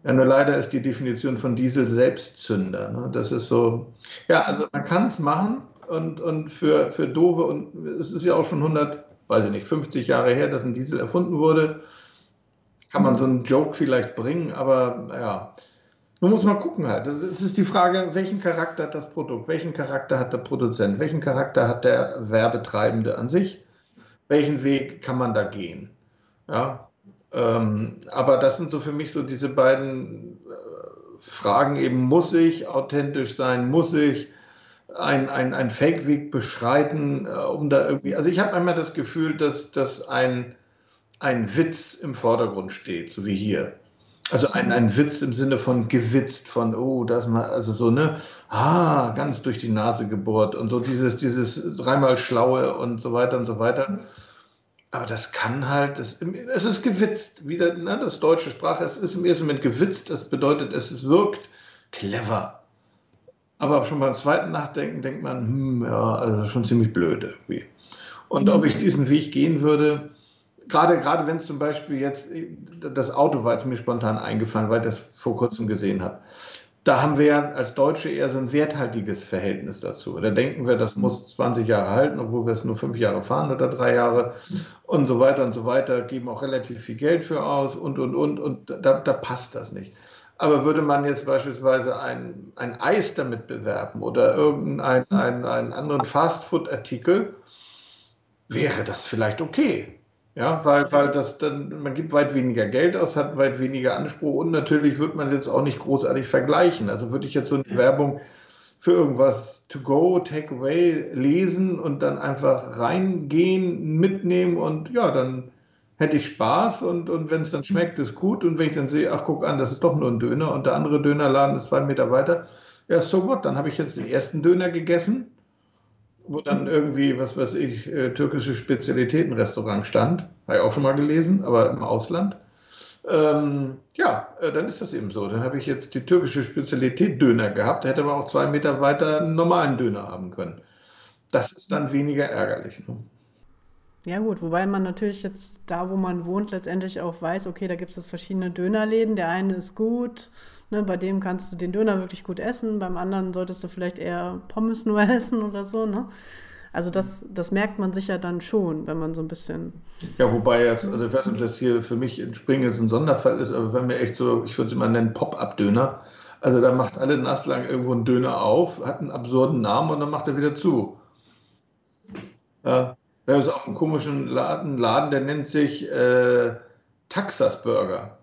Ja, nur leider ist die Definition von Diesel Selbstzünder. Ne? Das ist so, ja, also man kann es machen und, und für, für Dove, und es ist ja auch schon 100, weiß ich nicht, 50 Jahre her, dass ein Diesel erfunden wurde, kann man so einen Joke vielleicht bringen, aber ja, nun muss man gucken halt. Es ist die Frage, welchen Charakter hat das Produkt, welchen Charakter hat der Produzent, welchen Charakter hat der Werbetreibende an sich, welchen Weg kann man da gehen. Ja, ähm, aber das sind so für mich so diese beiden äh, Fragen eben, muss ich authentisch sein, muss ich ein, ein, ein Fake-Weg beschreiten, äh, um da irgendwie, also ich habe einmal das Gefühl, dass, dass ein, ein Witz im Vordergrund steht, so wie hier. Also ein, ein Witz im Sinne von gewitzt, von, oh, das mal, also so, ne, ah, ganz durch die Nase gebohrt und so dieses, dieses dreimal Schlaue und so weiter und so weiter. Aber das kann halt, das, es ist gewitzt, wieder, ne, das deutsche Sprache, es ist im ersten Moment gewitzt, das bedeutet, es wirkt clever. Aber schon beim zweiten Nachdenken denkt man, hm, ja, also schon ziemlich blöd irgendwie. Und ob ich diesen Weg gehen würde, gerade, gerade wenn zum Beispiel jetzt, das Auto war jetzt mir spontan eingefallen, weil ich das vor kurzem gesehen habe. Da haben wir als Deutsche eher so ein werthaltiges Verhältnis dazu. Da denken wir, das muss 20 Jahre halten, obwohl wir es nur fünf Jahre fahren oder drei Jahre und so weiter und so weiter, geben auch relativ viel Geld für aus und, und, und, und da, da passt das nicht. Aber würde man jetzt beispielsweise ein, ein Eis damit bewerben oder irgendeinen einen, einen anderen Fastfood-Artikel, wäre das vielleicht okay. Ja, weil, weil das dann, man gibt weit weniger Geld aus, hat weit weniger Anspruch und natürlich wird man jetzt auch nicht großartig vergleichen. Also würde ich jetzt so eine Werbung für irgendwas to go, take away lesen und dann einfach reingehen, mitnehmen und ja, dann hätte ich Spaß und, und wenn es dann schmeckt, ist gut. Und wenn ich dann sehe, ach guck an, das ist doch nur ein Döner und der andere Dönerladen ist zwei Meter weiter, ja, so what, dann habe ich jetzt den ersten Döner gegessen wo dann irgendwie, was weiß ich, äh, türkische Spezialitätenrestaurant stand. Habe ich auch schon mal gelesen, aber im Ausland. Ähm, ja, äh, dann ist das eben so. Dann habe ich jetzt die türkische Spezialität Döner gehabt, hätte aber auch zwei Meter weiter einen normalen Döner haben können. Das ist dann weniger ärgerlich. Ne? Ja gut, wobei man natürlich jetzt da, wo man wohnt, letztendlich auch weiß, okay, da gibt es verschiedene Dönerläden. Der eine ist gut, Ne, bei dem kannst du den Döner wirklich gut essen, beim anderen solltest du vielleicht eher Pommes nur (laughs) essen oder so. Ne? Also das, das merkt man sich ja dann schon, wenn man so ein bisschen. Ja, wobei, jetzt, also ich weiß nicht, ob das hier für mich in Springen jetzt ein Sonderfall ist, aber wenn wir echt so, ich würde es immer nennen, Pop-Up-Döner. Also da macht alle nass lang irgendwo einen Döner auf, hat einen absurden Namen und dann macht er wieder zu. Ja, wir haben auch einen komischen Laden, Laden, der nennt sich äh, Taxas Burger.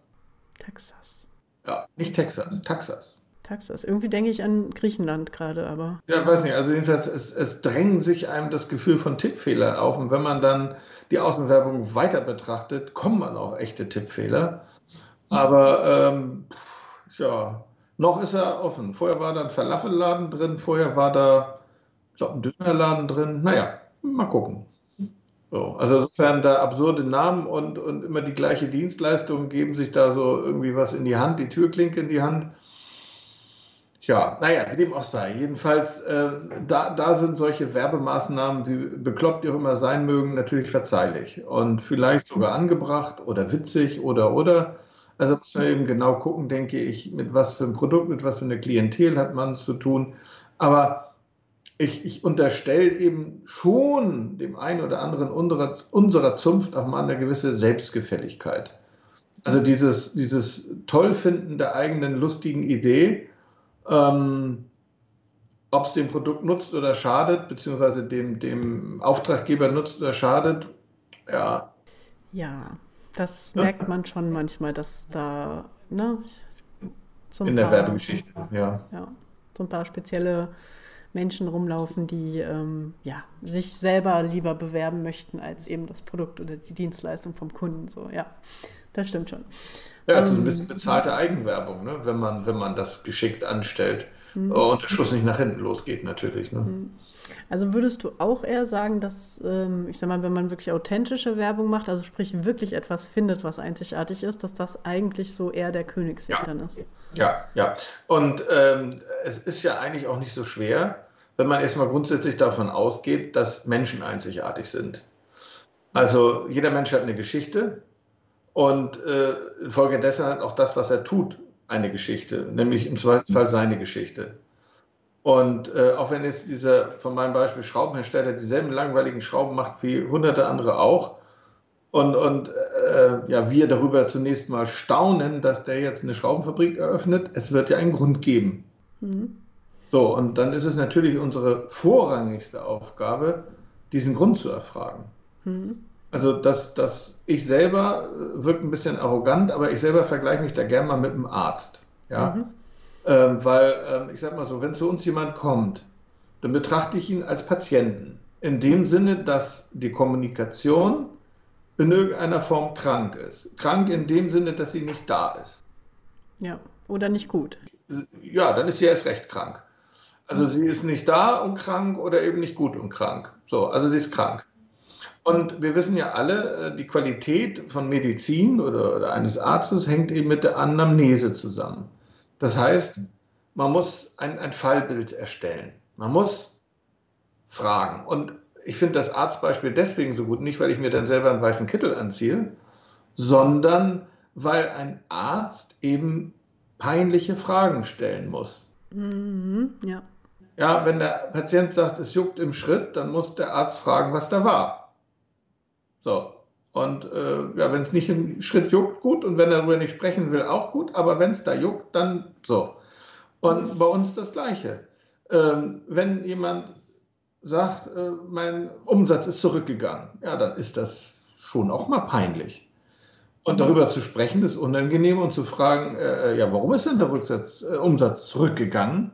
Texas. Ja, nicht Texas, Texas. Texas. Irgendwie denke ich an Griechenland gerade, aber. Ja, weiß nicht. Also jedenfalls, es, es drängt sich einem das Gefühl von Tippfehler auf. Und wenn man dann die Außenwerbung weiter betrachtet, kommen man auch echte Tippfehler. Aber ähm, ja, noch ist er offen. Vorher war da ein Falafelladen drin, vorher war da, ich glaube, ein Dönerladen drin. Naja, mal gucken. So, also insofern da absurde Namen und, und immer die gleiche Dienstleistung geben sich da so irgendwie was in die Hand, die Türklinke in die Hand. Ja, naja, wie dem auch sei. Jedenfalls, äh, da, da sind solche Werbemaßnahmen, wie bekloppt die auch immer sein mögen, natürlich verzeihlich und vielleicht sogar angebracht oder witzig oder oder. Also muss man eben genau gucken, denke ich, mit was für einem Produkt, mit was für einer Klientel hat man es zu tun. Aber ich, ich unterstelle eben schon dem einen oder anderen unserer, unserer Zunft auch mal eine gewisse Selbstgefälligkeit. Also dieses, dieses Tollfinden der eigenen lustigen Idee, ähm, ob es dem Produkt nutzt oder schadet, beziehungsweise dem, dem Auftraggeber nutzt oder schadet, ja. Ja, das merkt man schon manchmal, dass da, ne, so In der paar, Werbegeschichte, ja. ja. So ein paar spezielle Menschen rumlaufen, die ähm, ja, sich selber lieber bewerben möchten als eben das Produkt oder die Dienstleistung vom Kunden. So, ja, Das stimmt schon. Ja, also ein bisschen bezahlte Eigenwerbung, ne? wenn, man, wenn man das geschickt anstellt mhm. und der Schuss nicht nach hinten losgeht, natürlich. Ne? Mhm. Also würdest du auch eher sagen, dass, ähm, ich sag mal, wenn man wirklich authentische Werbung macht, also sprich wirklich etwas findet, was einzigartig ist, dass das eigentlich so eher der Königsweg ja. dann ist? Ja, ja. Und ähm, es ist ja eigentlich auch nicht so schwer, wenn man erstmal grundsätzlich davon ausgeht, dass Menschen einzigartig sind. Also jeder Mensch hat eine Geschichte und äh, infolgedessen hat auch das, was er tut, eine Geschichte, nämlich im Zweifelsfall seine Geschichte. Und äh, auch wenn jetzt dieser von meinem Beispiel Schraubenhersteller dieselben langweiligen Schrauben macht wie hunderte andere auch, und, und äh, ja, wir darüber zunächst mal staunen, dass der jetzt eine Schraubenfabrik eröffnet, es wird ja einen Grund geben. Mhm. So, und dann ist es natürlich unsere vorrangigste Aufgabe, diesen Grund zu erfragen. Mhm. Also das, das, ich selber äh, wirkt ein bisschen arrogant, aber ich selber vergleiche mich da gerne mal mit einem Arzt. Ja? Mhm. Ähm, weil, ähm, ich sag mal so, wenn zu uns jemand kommt, dann betrachte ich ihn als Patienten. In dem Sinne, dass die Kommunikation in irgendeiner Form krank ist. Krank in dem Sinne, dass sie nicht da ist. Ja, oder nicht gut. Ja, dann ist sie erst recht krank. Also sie ist nicht da und krank oder eben nicht gut und krank. So, also sie ist krank. Und wir wissen ja alle, äh, die Qualität von Medizin oder, oder eines Arztes hängt eben mit der Anamnese zusammen. Das heißt, man muss ein, ein Fallbild erstellen. Man muss fragen. Und ich finde das Arztbeispiel deswegen so gut, nicht weil ich mir dann selber einen weißen Kittel anziehe, sondern weil ein Arzt eben peinliche Fragen stellen muss. Mhm, ja. Ja, wenn der Patient sagt, es juckt im Schritt, dann muss der Arzt fragen, was da war. So. Und äh, ja, wenn es nicht im Schritt juckt, gut. Und wenn er darüber nicht sprechen will, auch gut. Aber wenn es da juckt, dann so. Und bei uns das Gleiche. Ähm, wenn jemand sagt, äh, mein Umsatz ist zurückgegangen, ja, dann ist das schon auch mal peinlich. Und darüber zu sprechen ist unangenehm und zu fragen, äh, ja, warum ist denn der Rücksatz, äh, Umsatz zurückgegangen,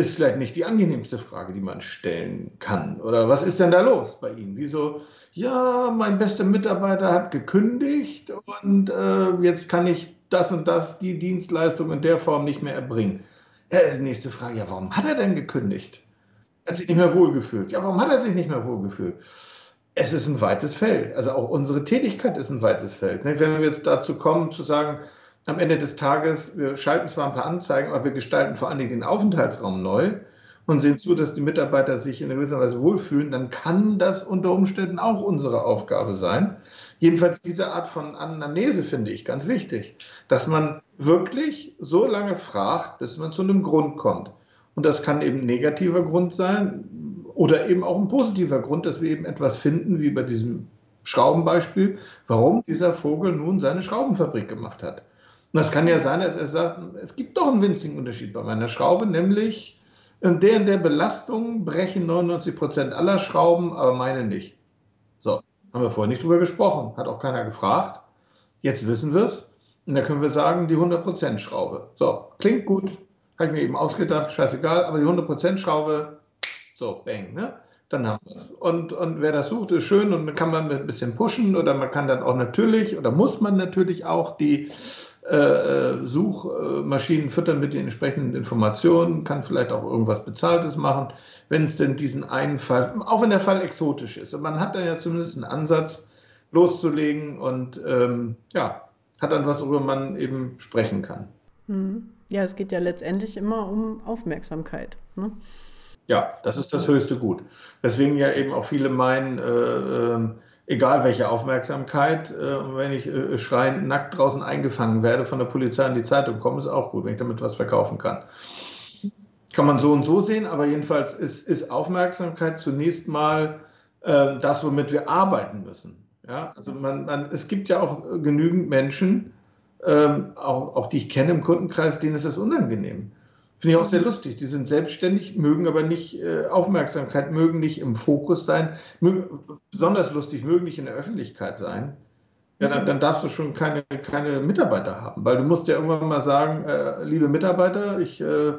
ist vielleicht nicht die angenehmste Frage, die man stellen kann. Oder was ist denn da los bei Ihnen? Wieso, ja, mein bester Mitarbeiter hat gekündigt und äh, jetzt kann ich das und das, die Dienstleistung in der Form nicht mehr erbringen. Ja, ist die nächste Frage, ja, warum hat er denn gekündigt? hat sich nicht mehr wohlgefühlt. Ja, warum hat er sich nicht mehr wohlgefühlt? Es ist ein weites Feld. Also auch unsere Tätigkeit ist ein weites Feld. Wenn wir jetzt dazu kommen, zu sagen, am Ende des Tages, wir schalten zwar ein paar Anzeigen, aber wir gestalten vor allen Dingen den Aufenthaltsraum neu und sehen zu, dass die Mitarbeiter sich in gewisser Weise wohlfühlen, dann kann das unter Umständen auch unsere Aufgabe sein. Jedenfalls diese Art von Anamnese finde ich ganz wichtig, dass man wirklich so lange fragt, bis man zu einem Grund kommt. Und das kann eben ein negativer Grund sein oder eben auch ein positiver Grund, dass wir eben etwas finden, wie bei diesem Schraubenbeispiel, warum dieser Vogel nun seine Schraubenfabrik gemacht hat. Und das kann ja sein, dass er sagt, es gibt doch einen winzigen Unterschied bei meiner Schraube, nämlich in der in der Belastung brechen 99 Prozent aller Schrauben, aber meine nicht. So, haben wir vorher nicht drüber gesprochen, hat auch keiner gefragt. Jetzt wissen wir es. Und da können wir sagen, die 100 Prozent Schraube. So, klingt gut, habe ich mir eben ausgedacht, scheißegal, aber die 100% Schraube, so, bang, ne? Dann haben wir es. Und, und wer das sucht, ist schön und dann kann man ein bisschen pushen oder man kann dann auch natürlich oder muss man natürlich auch die äh, Suchmaschinen füttern mit den entsprechenden Informationen, kann vielleicht auch irgendwas Bezahltes machen, wenn es denn diesen einen Fall, auch wenn der Fall exotisch ist. Und man hat dann ja zumindest einen Ansatz, loszulegen und ähm, ja, hat dann was, worüber man eben sprechen kann. Mhm. Ja, es geht ja letztendlich immer um Aufmerksamkeit. Ne? Ja, das ist das höchste Gut. Deswegen ja eben auch viele meinen, äh, äh, egal welche Aufmerksamkeit, äh, wenn ich äh, schreiend nackt draußen eingefangen werde, von der Polizei in die Zeitung komme, ist auch gut, wenn ich damit was verkaufen kann. Kann man so und so sehen, aber jedenfalls ist, ist Aufmerksamkeit zunächst mal äh, das, womit wir arbeiten müssen. Ja, also man, man, es gibt ja auch genügend Menschen, ähm, auch, auch die ich kenne im Kundenkreis, denen ist das unangenehm. Finde ich auch sehr lustig. Die sind selbstständig, mögen aber nicht äh, Aufmerksamkeit, mögen nicht im Fokus sein, mögen, besonders lustig, mögen nicht in der Öffentlichkeit sein. Ja, dann, dann, darfst du schon keine, keine Mitarbeiter haben, weil du musst ja irgendwann mal sagen, äh, liebe Mitarbeiter, ich äh,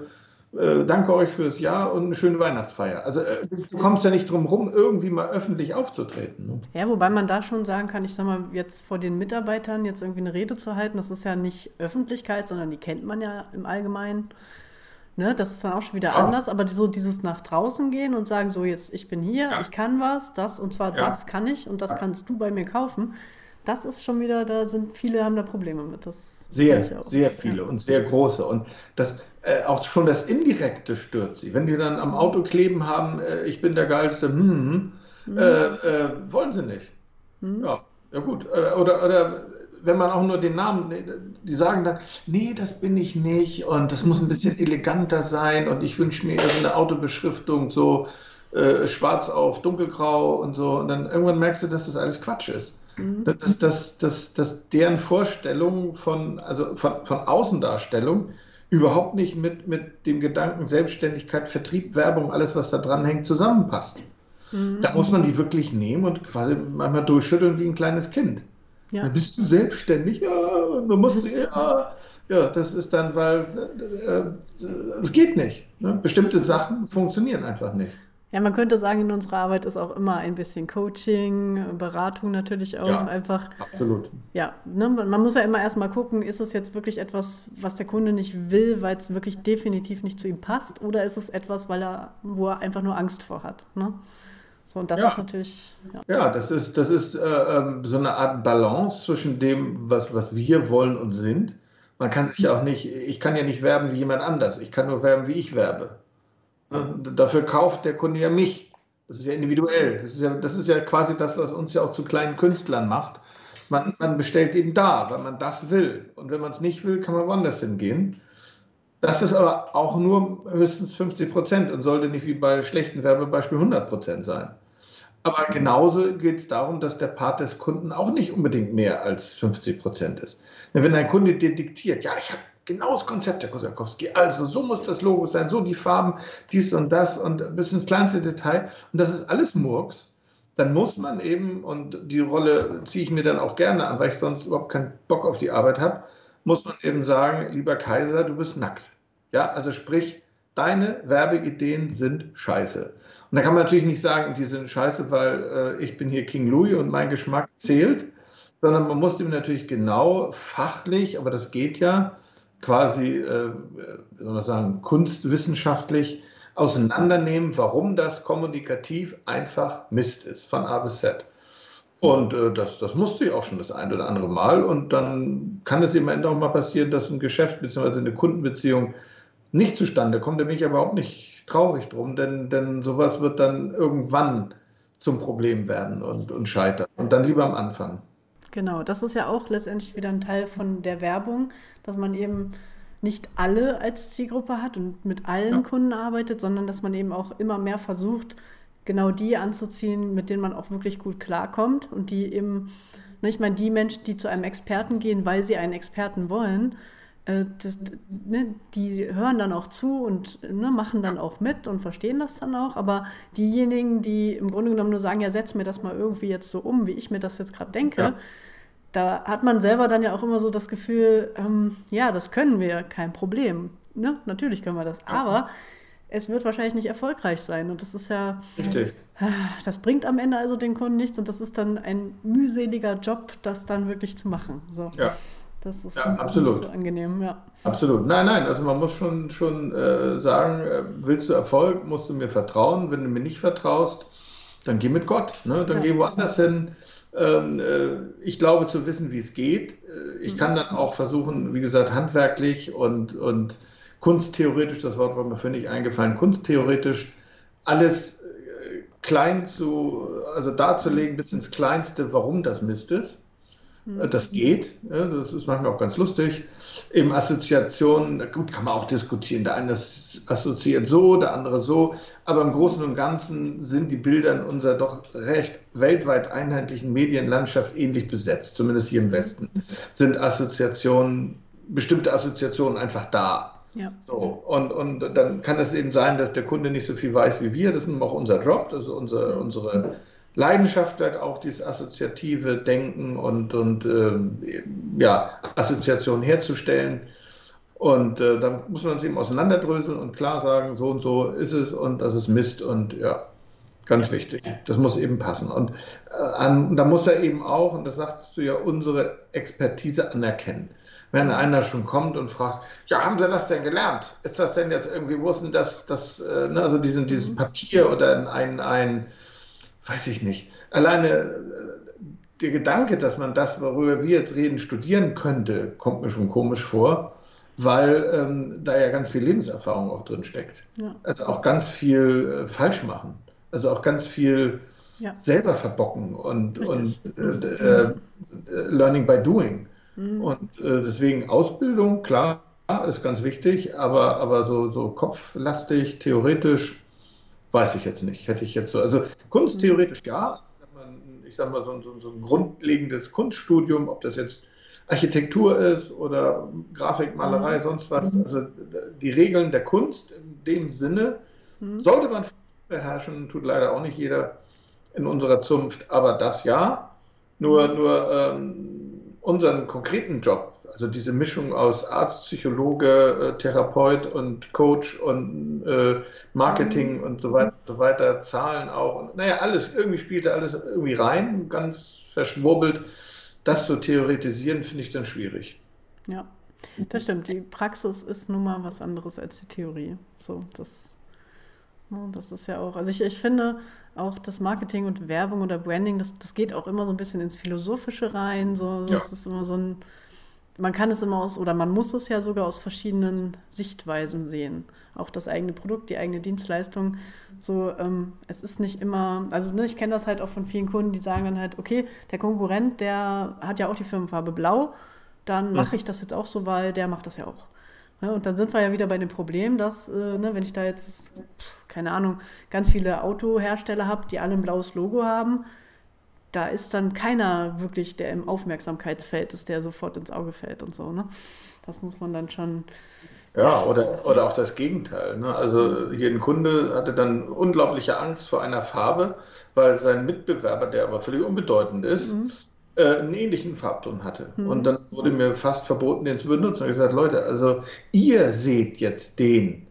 äh, danke euch fürs Jahr und eine schöne Weihnachtsfeier. Also äh, du kommst ja nicht drum rum, irgendwie mal öffentlich aufzutreten. Ne? Ja, wobei man da schon sagen kann, ich sag mal, jetzt vor den Mitarbeitern jetzt irgendwie eine Rede zu halten, das ist ja nicht Öffentlichkeit, sondern die kennt man ja im Allgemeinen. Ne, das ist dann auch schon wieder ja. anders, aber so dieses nach draußen gehen und sagen, so jetzt, ich bin hier, ja. ich kann was, das und zwar ja. das kann ich und das kannst du bei mir kaufen das ist schon wieder, da sind viele haben da Probleme mit. Das sehr, sehr viele und sehr große. Und das, äh, auch schon das Indirekte stört sie. Wenn die dann am Auto kleben haben, äh, ich bin der Geilste, hm, hm mhm. äh, äh, wollen sie nicht. Mhm. Ja, ja gut. Äh, oder, oder wenn man auch nur den Namen, die sagen dann, nee, das bin ich nicht und das muss ein bisschen eleganter sein und ich wünsche mir eine Autobeschriftung so äh, schwarz auf dunkelgrau und so. Und dann irgendwann merkst du, dass das alles Quatsch ist. Mhm. Dass, dass, dass, dass deren Vorstellung von, also von, von Außendarstellung überhaupt nicht mit, mit dem Gedanken Selbstständigkeit, Vertrieb, Werbung, alles, was da dran hängt, zusammenpasst. Mhm. Da muss man die wirklich nehmen und quasi manchmal durchschütteln wie ein kleines Kind. Ja. Dann bist du selbstständig, ja, und man muss, ja, ja, das ist dann, weil äh, es geht nicht. Ne? Bestimmte Sachen funktionieren einfach nicht. Ja, man könnte sagen, in unserer Arbeit ist auch immer ein bisschen Coaching, Beratung natürlich auch ja, einfach. Absolut. Ja, ne, man muss ja immer erstmal gucken, ist es jetzt wirklich etwas, was der Kunde nicht will, weil es wirklich definitiv nicht zu ihm passt, oder ist es etwas, weil er, wo er einfach nur Angst vor hat. Ne? So, und das ja. ist natürlich. Ja. ja, das ist, das ist äh, ähm, so eine Art Balance zwischen dem, was, was wir wollen und sind. Man kann sich auch nicht, ich kann ja nicht werben wie jemand anders, ich kann nur werben, wie ich werbe. Dafür kauft der Kunde ja mich. Das ist ja individuell. Das ist ja, das ist ja quasi das, was uns ja auch zu kleinen Künstlern macht. Man, man bestellt eben da, weil man das will. Und wenn man es nicht will, kann man woanders hingehen. Das ist aber auch nur höchstens 50 Prozent und sollte nicht wie bei schlechten Werbebeispielen 100 Prozent sein. Aber genauso geht es darum, dass der Part des Kunden auch nicht unbedingt mehr als 50 Prozent ist. Wenn ein Kunde dir diktiert, ja, ich habe genau das Konzept, Herr Kosakowski. Also, so muss das Logo sein, so die Farben, dies und das und bis ins kleinste Detail. Und das ist alles Murks. Dann muss man eben, und die Rolle ziehe ich mir dann auch gerne an, weil ich sonst überhaupt keinen Bock auf die Arbeit habe, muss man eben sagen, lieber Kaiser, du bist nackt. Ja, also sprich, deine Werbeideen sind scheiße. Und da kann man natürlich nicht sagen, die sind scheiße, weil äh, ich bin hier King Louis und mein Geschmack zählt, sondern man muss dem natürlich genau fachlich, aber das geht ja, quasi, äh, wie soll man sagen, kunstwissenschaftlich auseinandernehmen, warum das kommunikativ einfach Mist ist, von A bis Z. Und äh, das, das musste ich auch schon das ein oder andere Mal. Und dann kann es im Ende auch mal passieren, dass ein Geschäft bzw. eine Kundenbeziehung nicht zustande kommt. Da bin ich aber überhaupt nicht traurig drum, denn, denn sowas wird dann irgendwann zum Problem werden und, und scheitern. Und dann lieber am Anfang. Genau, das ist ja auch letztendlich wieder ein Teil von der Werbung, dass man eben nicht alle als Zielgruppe hat und mit allen ja. Kunden arbeitet, sondern dass man eben auch immer mehr versucht, genau die anzuziehen, mit denen man auch wirklich gut klarkommt und die eben, ne, ich meine, die Menschen, die zu einem Experten gehen, weil sie einen Experten wollen, äh, das, ne, die hören dann auch zu und ne, machen dann auch mit und verstehen das dann auch. Aber diejenigen, die im Grunde genommen nur sagen, ja, setz mir das mal irgendwie jetzt so um, wie ich mir das jetzt gerade denke, ja. da hat man selber dann ja auch immer so das Gefühl, ähm, ja, das können wir, kein Problem. Ne? Natürlich können wir das. Aber es wird wahrscheinlich nicht erfolgreich sein. Und das ist ja. Richtig. Das bringt am Ende also den Kunden nichts und das ist dann ein mühseliger Job, das dann wirklich zu machen. So. Ja. Das ist ja, absolut. so angenehm, ja. Absolut. Nein, nein, also man muss schon, schon äh, sagen, äh, willst du Erfolg, musst du mir vertrauen. Wenn du mir nicht vertraust, dann geh mit Gott, ne? dann ja. geh woanders hin. Ähm, äh, ich glaube zu wissen, wie es geht. Äh, ich mhm. kann dann auch versuchen, wie gesagt, handwerklich und, und kunsttheoretisch, das Wort war mir völlig eingefallen, kunsttheoretisch alles äh, klein zu, also darzulegen bis ins Kleinste, warum das Mist ist. Äh, das geht, das ist manchmal auch ganz lustig. Eben Assoziationen, gut, kann man auch diskutieren. Der eine assoziiert so, der andere so. Aber im Großen und Ganzen sind die Bilder in unserer doch recht weltweit einheitlichen Medienlandschaft ähnlich besetzt, zumindest hier im Westen. Sind Assoziationen, bestimmte Assoziationen einfach da. Ja. So, und, und dann kann es eben sein, dass der Kunde nicht so viel weiß wie wir. Das ist auch unser Job, das ist unsere, unsere Leidenschaft halt auch dieses assoziative Denken und, und äh, ja, Assoziationen herzustellen. Und äh, da muss man es eben auseinanderdröseln und klar sagen, so und so ist es und das ist Mist und ja, ganz wichtig. Das muss eben passen. Und äh, an, da muss er eben auch, und das sagtest du ja, unsere Expertise anerkennen. Wenn einer schon kommt und fragt, ja, haben Sie das denn gelernt? Ist das denn jetzt irgendwie, wussten das, das äh, ne, also diesen, dieses Papier oder ein, ein, weiß ich nicht, alleine äh, der Gedanke, dass man das, worüber wir jetzt reden, studieren könnte, kommt mir schon komisch vor, weil ähm, da ja ganz viel Lebenserfahrung auch drin steckt. Ja. Also auch ganz viel äh, falsch machen. Also auch ganz viel ja. selber verbocken und, und äh, äh, Learning by Doing. Mhm. Und äh, deswegen Ausbildung, klar, ist ganz wichtig, aber, aber so, so kopflastig, theoretisch, weiß ich jetzt nicht. Hätte ich jetzt so, also kunsttheoretisch ja, ich sag mal, so, so, so ein grundlegendes Kunststudium, ob das jetzt Architektur ist oder Grafik, Malerei, mhm. sonst was. Also die Regeln der Kunst in dem Sinne mhm. sollte man beherrschen, tut leider auch nicht jeder in unserer Zunft, aber das ja. Nur, mhm. nur ähm, unseren konkreten Job, also diese Mischung aus Arzt, Psychologe, äh, Therapeut und Coach und äh, Marketing mhm. und so weiter, so weiter, Zahlen auch. Und, naja, alles, irgendwie spielte alles irgendwie rein, ganz verschwurbelt. Das zu theoretisieren, finde ich dann schwierig. Ja, das stimmt. Die Praxis ist nun mal was anderes als die Theorie. So, das, ne, das ist ja auch, also ich, ich finde, auch das Marketing und Werbung oder Branding, das, das geht auch immer so ein bisschen ins Philosophische rein. So, so ja. ist immer so ein, man kann es immer aus, oder man muss es ja sogar aus verschiedenen Sichtweisen sehen. Auch das eigene Produkt, die eigene Dienstleistung. So, ähm, es ist nicht immer, also ne, ich kenne das halt auch von vielen Kunden, die sagen dann halt, okay, der Konkurrent, der hat ja auch die Firmenfarbe blau, dann mache ich das jetzt auch so, weil der macht das ja auch. Ja, und dann sind wir ja wieder bei dem Problem, dass, äh, ne, wenn ich da jetzt, keine Ahnung, ganz viele Autohersteller habe, die alle ein blaues Logo haben, da ist dann keiner wirklich, der im Aufmerksamkeitsfeld ist, der sofort ins Auge fällt und so. Ne? Das muss man dann schon. Ja, oder, oder auch das Gegenteil. Ne? Also hier ein Kunde hatte dann unglaubliche Angst vor einer Farbe, weil sein Mitbewerber, der aber völlig unbedeutend ist, mhm äh, einen ähnlichen Farbton hatte. Mhm. Und dann wurde mir fast verboten, den zu benutzen. Und ich gesagt, Leute, also ihr seht jetzt den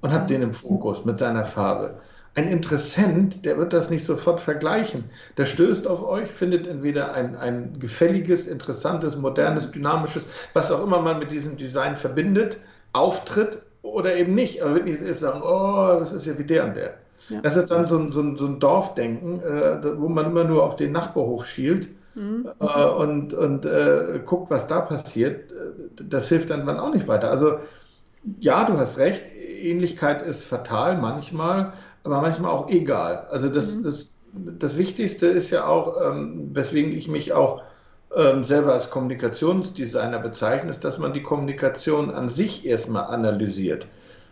und habt den im Fokus mit seiner Farbe. Ein Interessent, der wird das nicht sofort vergleichen. Der stößt auf euch, findet entweder ein, ein gefälliges, interessantes, modernes, dynamisches, was auch immer man mit diesem Design verbindet, Auftritt oder eben nicht. Aber wirklich ist sagen, oh, das ist ja wie der und der. Ja. Das ist dann so ein, so ein, so ein Dorfdenken, äh, wo man immer nur auf den Nachbarhof schielt mhm. äh, und, und äh, guckt, was da passiert, das hilft dann auch nicht weiter. Also ja, du hast recht, Ähnlichkeit ist fatal manchmal, aber manchmal auch egal. Also das, mhm. das, das Wichtigste ist ja auch, ähm, weswegen ich mich auch ähm, selber als Kommunikationsdesigner bezeichne, ist, dass man die Kommunikation an sich erstmal analysiert,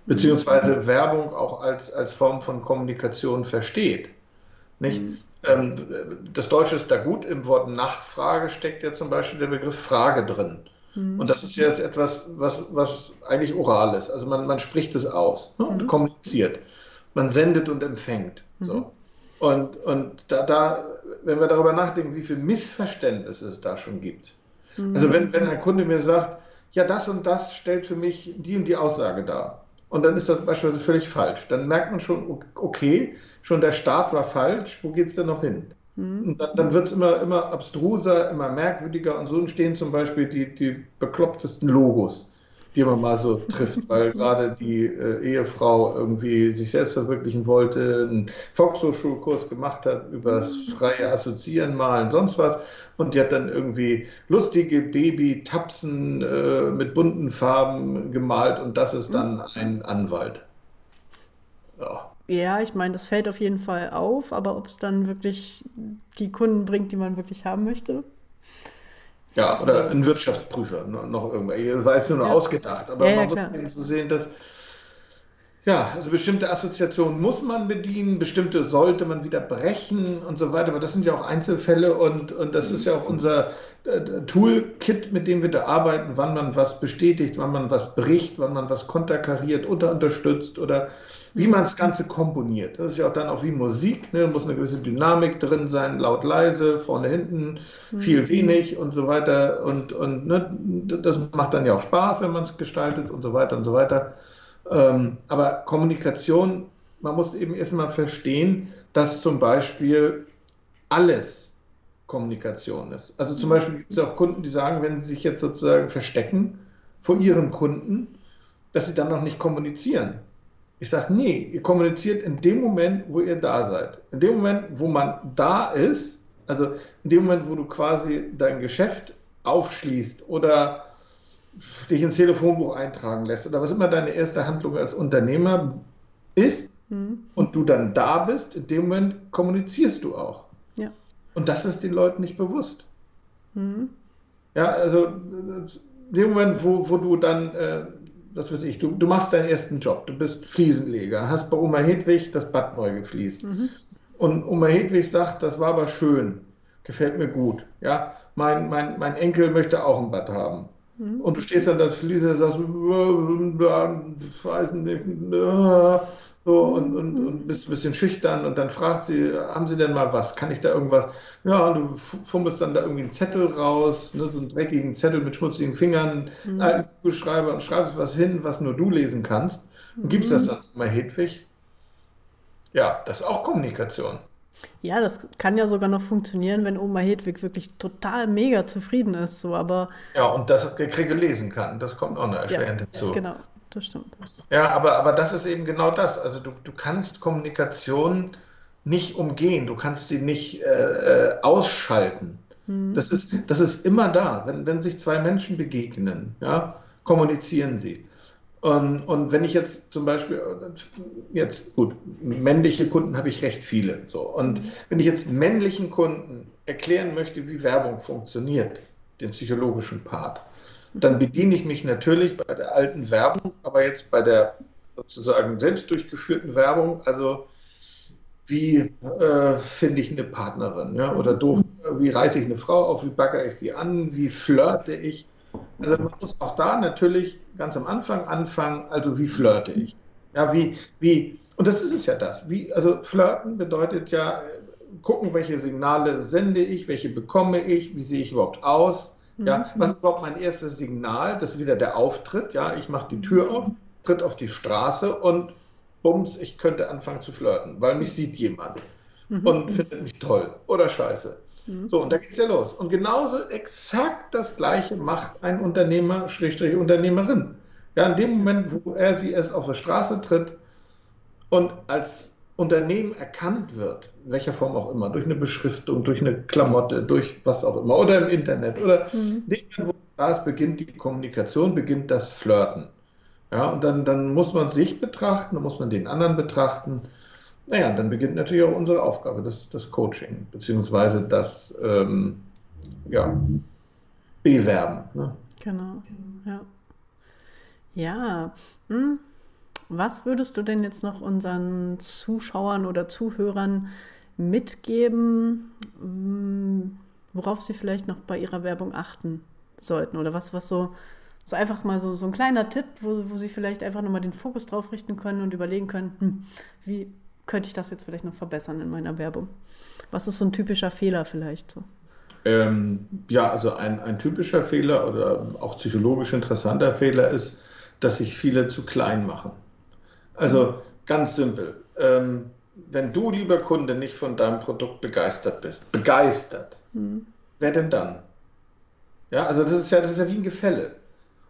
beziehungsweise mhm. Werbung auch als, als Form von Kommunikation versteht. Nicht? Mhm. Ähm, das Deutsche ist da gut. Im Wort Nachfrage steckt ja zum Beispiel der Begriff Frage drin. Mhm. Und das ist ja etwas, was, was eigentlich oral ist. Also man, man spricht es aus ne, und mhm. kommuniziert. Man sendet und empfängt. Mhm. So. Und, und da, da, wenn wir darüber nachdenken, wie viel Missverständnisse es da schon gibt. Mhm. Also wenn, wenn ein Kunde mir sagt, ja, das und das stellt für mich die und die Aussage dar. Und dann ist das beispielsweise völlig falsch. Dann merkt man schon, okay, schon der Start war falsch, wo geht es denn noch hin? Mhm. Und dann, dann wird es immer, immer abstruser, immer merkwürdiger und so entstehen zum Beispiel die, die beklopptesten Logos, die man mal so trifft, weil (laughs) gerade die äh, Ehefrau irgendwie sich selbst verwirklichen wollte, einen Volkshochschulkurs gemacht hat über das mhm. freie Assoziieren, Malen, sonst was. Und die hat dann irgendwie lustige Baby-Tapsen äh, mit bunten Farben gemalt und das ist dann mhm. ein Anwalt. Ja. Ja, ich meine, das fällt auf jeden Fall auf, aber ob es dann wirklich die Kunden bringt, die man wirklich haben möchte. Ja, oder ein Wirtschaftsprüfer, noch irgendwas. Das war jetzt nur ja. ausgedacht, aber ja, man muss eben so sehen, dass Ja, also bestimmte Assoziationen muss man bedienen, bestimmte sollte man wieder brechen und so weiter. Aber das sind ja auch Einzelfälle und, und das ist ja auch unser äh, Toolkit, mit dem wir da arbeiten, wann man was bestätigt, wann man was bricht, wann man was konterkariert oder unterstützt oder wie man das Ganze komponiert. Das ist ja auch dann auch wie Musik, ne? da muss eine gewisse Dynamik drin sein, laut, leise, vorne, hinten, viel, mhm. wenig und so weiter. Und, und ne? das macht dann ja auch Spaß, wenn man es gestaltet und so weiter und so weiter. Ähm, aber Kommunikation, man muss eben erstmal verstehen, dass zum Beispiel alles Kommunikation ist. Also zum Beispiel gibt es auch Kunden, die sagen, wenn sie sich jetzt sozusagen verstecken vor ihren Kunden, dass sie dann noch nicht kommunizieren. Ich sage, nee, ihr kommuniziert in dem Moment, wo ihr da seid. In dem Moment, wo man da ist, also in dem Moment, wo du quasi dein Geschäft aufschließt oder dich ins Telefonbuch eintragen lässt oder was immer deine erste Handlung als Unternehmer ist mhm. und du dann da bist, in dem Moment kommunizierst du auch. Ja. Und das ist den Leuten nicht bewusst. Mhm. Ja, also in dem Moment, wo, wo du dann, äh, was weiß ich, du, du machst deinen ersten Job, du bist Fliesenleger, hast bei Oma Hedwig das Bad neu gefliest. Mhm. Und Oma Hedwig sagt, das war aber schön, gefällt mir gut. Ja, mein, mein, mein Enkel möchte auch ein Bad haben. Mhm. Und du stehst dann das Fließe, sagst, weiß nicht, so und, und, mhm. und bist ein bisschen schüchtern und dann fragt sie, haben Sie denn mal was? Kann ich da irgendwas? Ja, und du fummelst dann da irgendwie einen Zettel raus, ne, so einen dreckigen Zettel mit schmutzigen Fingern, mhm. einen alten Kugelschreiber und schreibst was hin, was nur du lesen kannst und gibst mhm. das dann mal Hedwig. Ja, das ist auch Kommunikation. Ja, das kann ja sogar noch funktionieren, wenn Oma Hedwig wirklich total mega zufrieden ist. So, aber ja, und das Kriege lesen kann. Das kommt auch noch erschwerend ja, hinzu. Genau, das stimmt. Ja, aber, aber das ist eben genau das. Also du, du kannst Kommunikation nicht umgehen, du kannst sie nicht äh, äh ausschalten. Mhm. Das, ist, das ist immer da. Wenn, wenn sich zwei Menschen begegnen, ja, kommunizieren sie. Und, und wenn ich jetzt zum Beispiel, jetzt gut, männliche Kunden habe ich recht viele. So. Und wenn ich jetzt männlichen Kunden erklären möchte, wie Werbung funktioniert, den psychologischen Part, dann bediene ich mich natürlich bei der alten Werbung, aber jetzt bei der sozusagen selbst durchgeführten Werbung, also wie äh, finde ich eine Partnerin, ja? oder doof, wie reiße ich eine Frau auf, wie bagger ich sie an, wie flirte ich, also man muss auch da natürlich ganz am Anfang anfangen, also wie flirte ich? Ja, wie, wie, und das ist es ja das. Wie, also flirten bedeutet ja, gucken, welche Signale sende ich, welche bekomme ich, wie sehe ich überhaupt aus? Ja, mhm. was ist überhaupt mein erstes Signal? Das ist wieder der Auftritt. Ja, ich mache die Tür auf, tritt auf die Straße und bums, ich könnte anfangen zu flirten, weil mich sieht jemand mhm. und findet mich toll oder scheiße. Mhm. So, und da geht es ja los. Und genauso exakt das Gleiche macht ein Unternehmer, Schrägstrich Unternehmerin. Ja, in dem Moment, wo er sie es auf der Straße tritt und als Unternehmen erkannt wird, in welcher Form auch immer, durch eine Beschriftung, durch eine Klamotte, durch was auch immer, oder im Internet, oder mhm. in dem Moment, wo da ist, beginnt die Kommunikation, beginnt das Flirten. Ja, und dann, dann muss man sich betrachten, dann muss man den anderen betrachten. Naja, dann beginnt natürlich auch unsere Aufgabe, das, das Coaching, beziehungsweise das ähm, ja, Bewerben. Ne? Genau, ja. Ja, hm. was würdest du denn jetzt noch unseren Zuschauern oder Zuhörern mitgeben, hm, worauf sie vielleicht noch bei ihrer Werbung achten sollten? Oder was, was so, so einfach mal so, so ein kleiner Tipp, wo, wo sie vielleicht einfach nochmal den Fokus drauf richten können und überlegen können, hm, wie, könnte ich das jetzt vielleicht noch verbessern in meiner Werbung? Was ist so ein typischer Fehler vielleicht so? Ähm, ja, also ein, ein typischer Fehler oder auch psychologisch interessanter Fehler ist, dass sich viele zu klein machen. Also mhm. ganz simpel. Ähm, wenn du, lieber Kunde, nicht von deinem Produkt begeistert bist, begeistert, mhm. wer denn dann? Ja, also das ist ja, das ist ja wie ein Gefälle.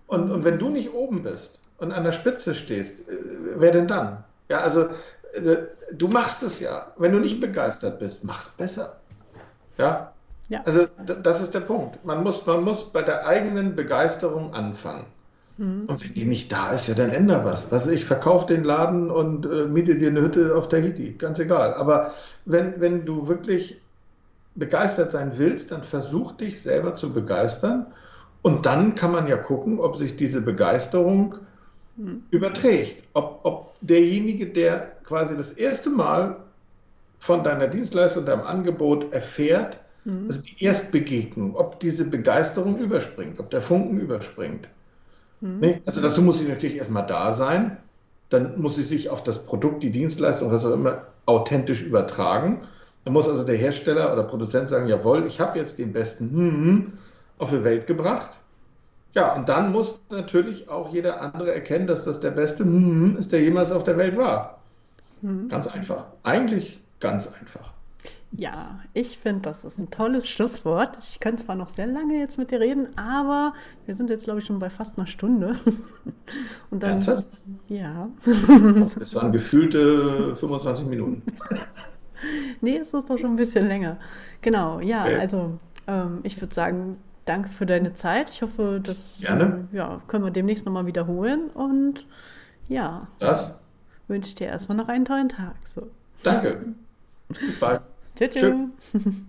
Und, und wenn du nicht oben bist und an der Spitze stehst, äh, wer denn dann? Ja, also du machst es ja. Wenn du nicht begeistert bist, mach es besser. Ja? ja? Also das ist der Punkt. Man muss, man muss bei der eigenen Begeisterung anfangen. Mhm. Und wenn die nicht da ist, ja, dann änder was. Also ich verkaufe den Laden und äh, miete dir eine Hütte auf Tahiti, ganz egal. Aber wenn, wenn du wirklich begeistert sein willst, dann versuch dich selber zu begeistern. Und dann kann man ja gucken, ob sich diese Begeisterung mhm. überträgt. Ob, ob derjenige, der quasi das erste Mal von deiner Dienstleistung, deinem Angebot erfährt, mhm. also die Erstbegegnung, ob diese Begeisterung überspringt, ob der Funken überspringt. Mhm. Also dazu muss sie natürlich erstmal da sein, dann muss sie sich auf das Produkt, die Dienstleistung, was auch immer, authentisch übertragen. Dann muss also der Hersteller oder Produzent sagen, jawohl, ich habe jetzt den besten hm, auf die Welt gebracht. Ja, und dann muss natürlich auch jeder andere erkennen, dass das der beste hm, ist, der jemals auf der Welt war. Mhm. Ganz einfach. Eigentlich ganz einfach. Ja, ich finde, das ist ein tolles Schlusswort. Ich könnte zwar noch sehr lange jetzt mit dir reden, aber wir sind jetzt, glaube ich, schon bei fast einer Stunde. (laughs) Und dann, Ernsthaft? Ja. Es waren gefühlte 25 Minuten. (laughs) nee, es ist doch schon ein bisschen länger. Genau, ja, okay. also ähm, ich würde sagen, danke für deine Zeit. Ich hoffe, das Gerne. Äh, ja, können wir demnächst nochmal wiederholen. Und ja, das wünsche ich dir erstmal noch einen tollen Tag. So. Danke. Bis bald. Tschüss. (laughs)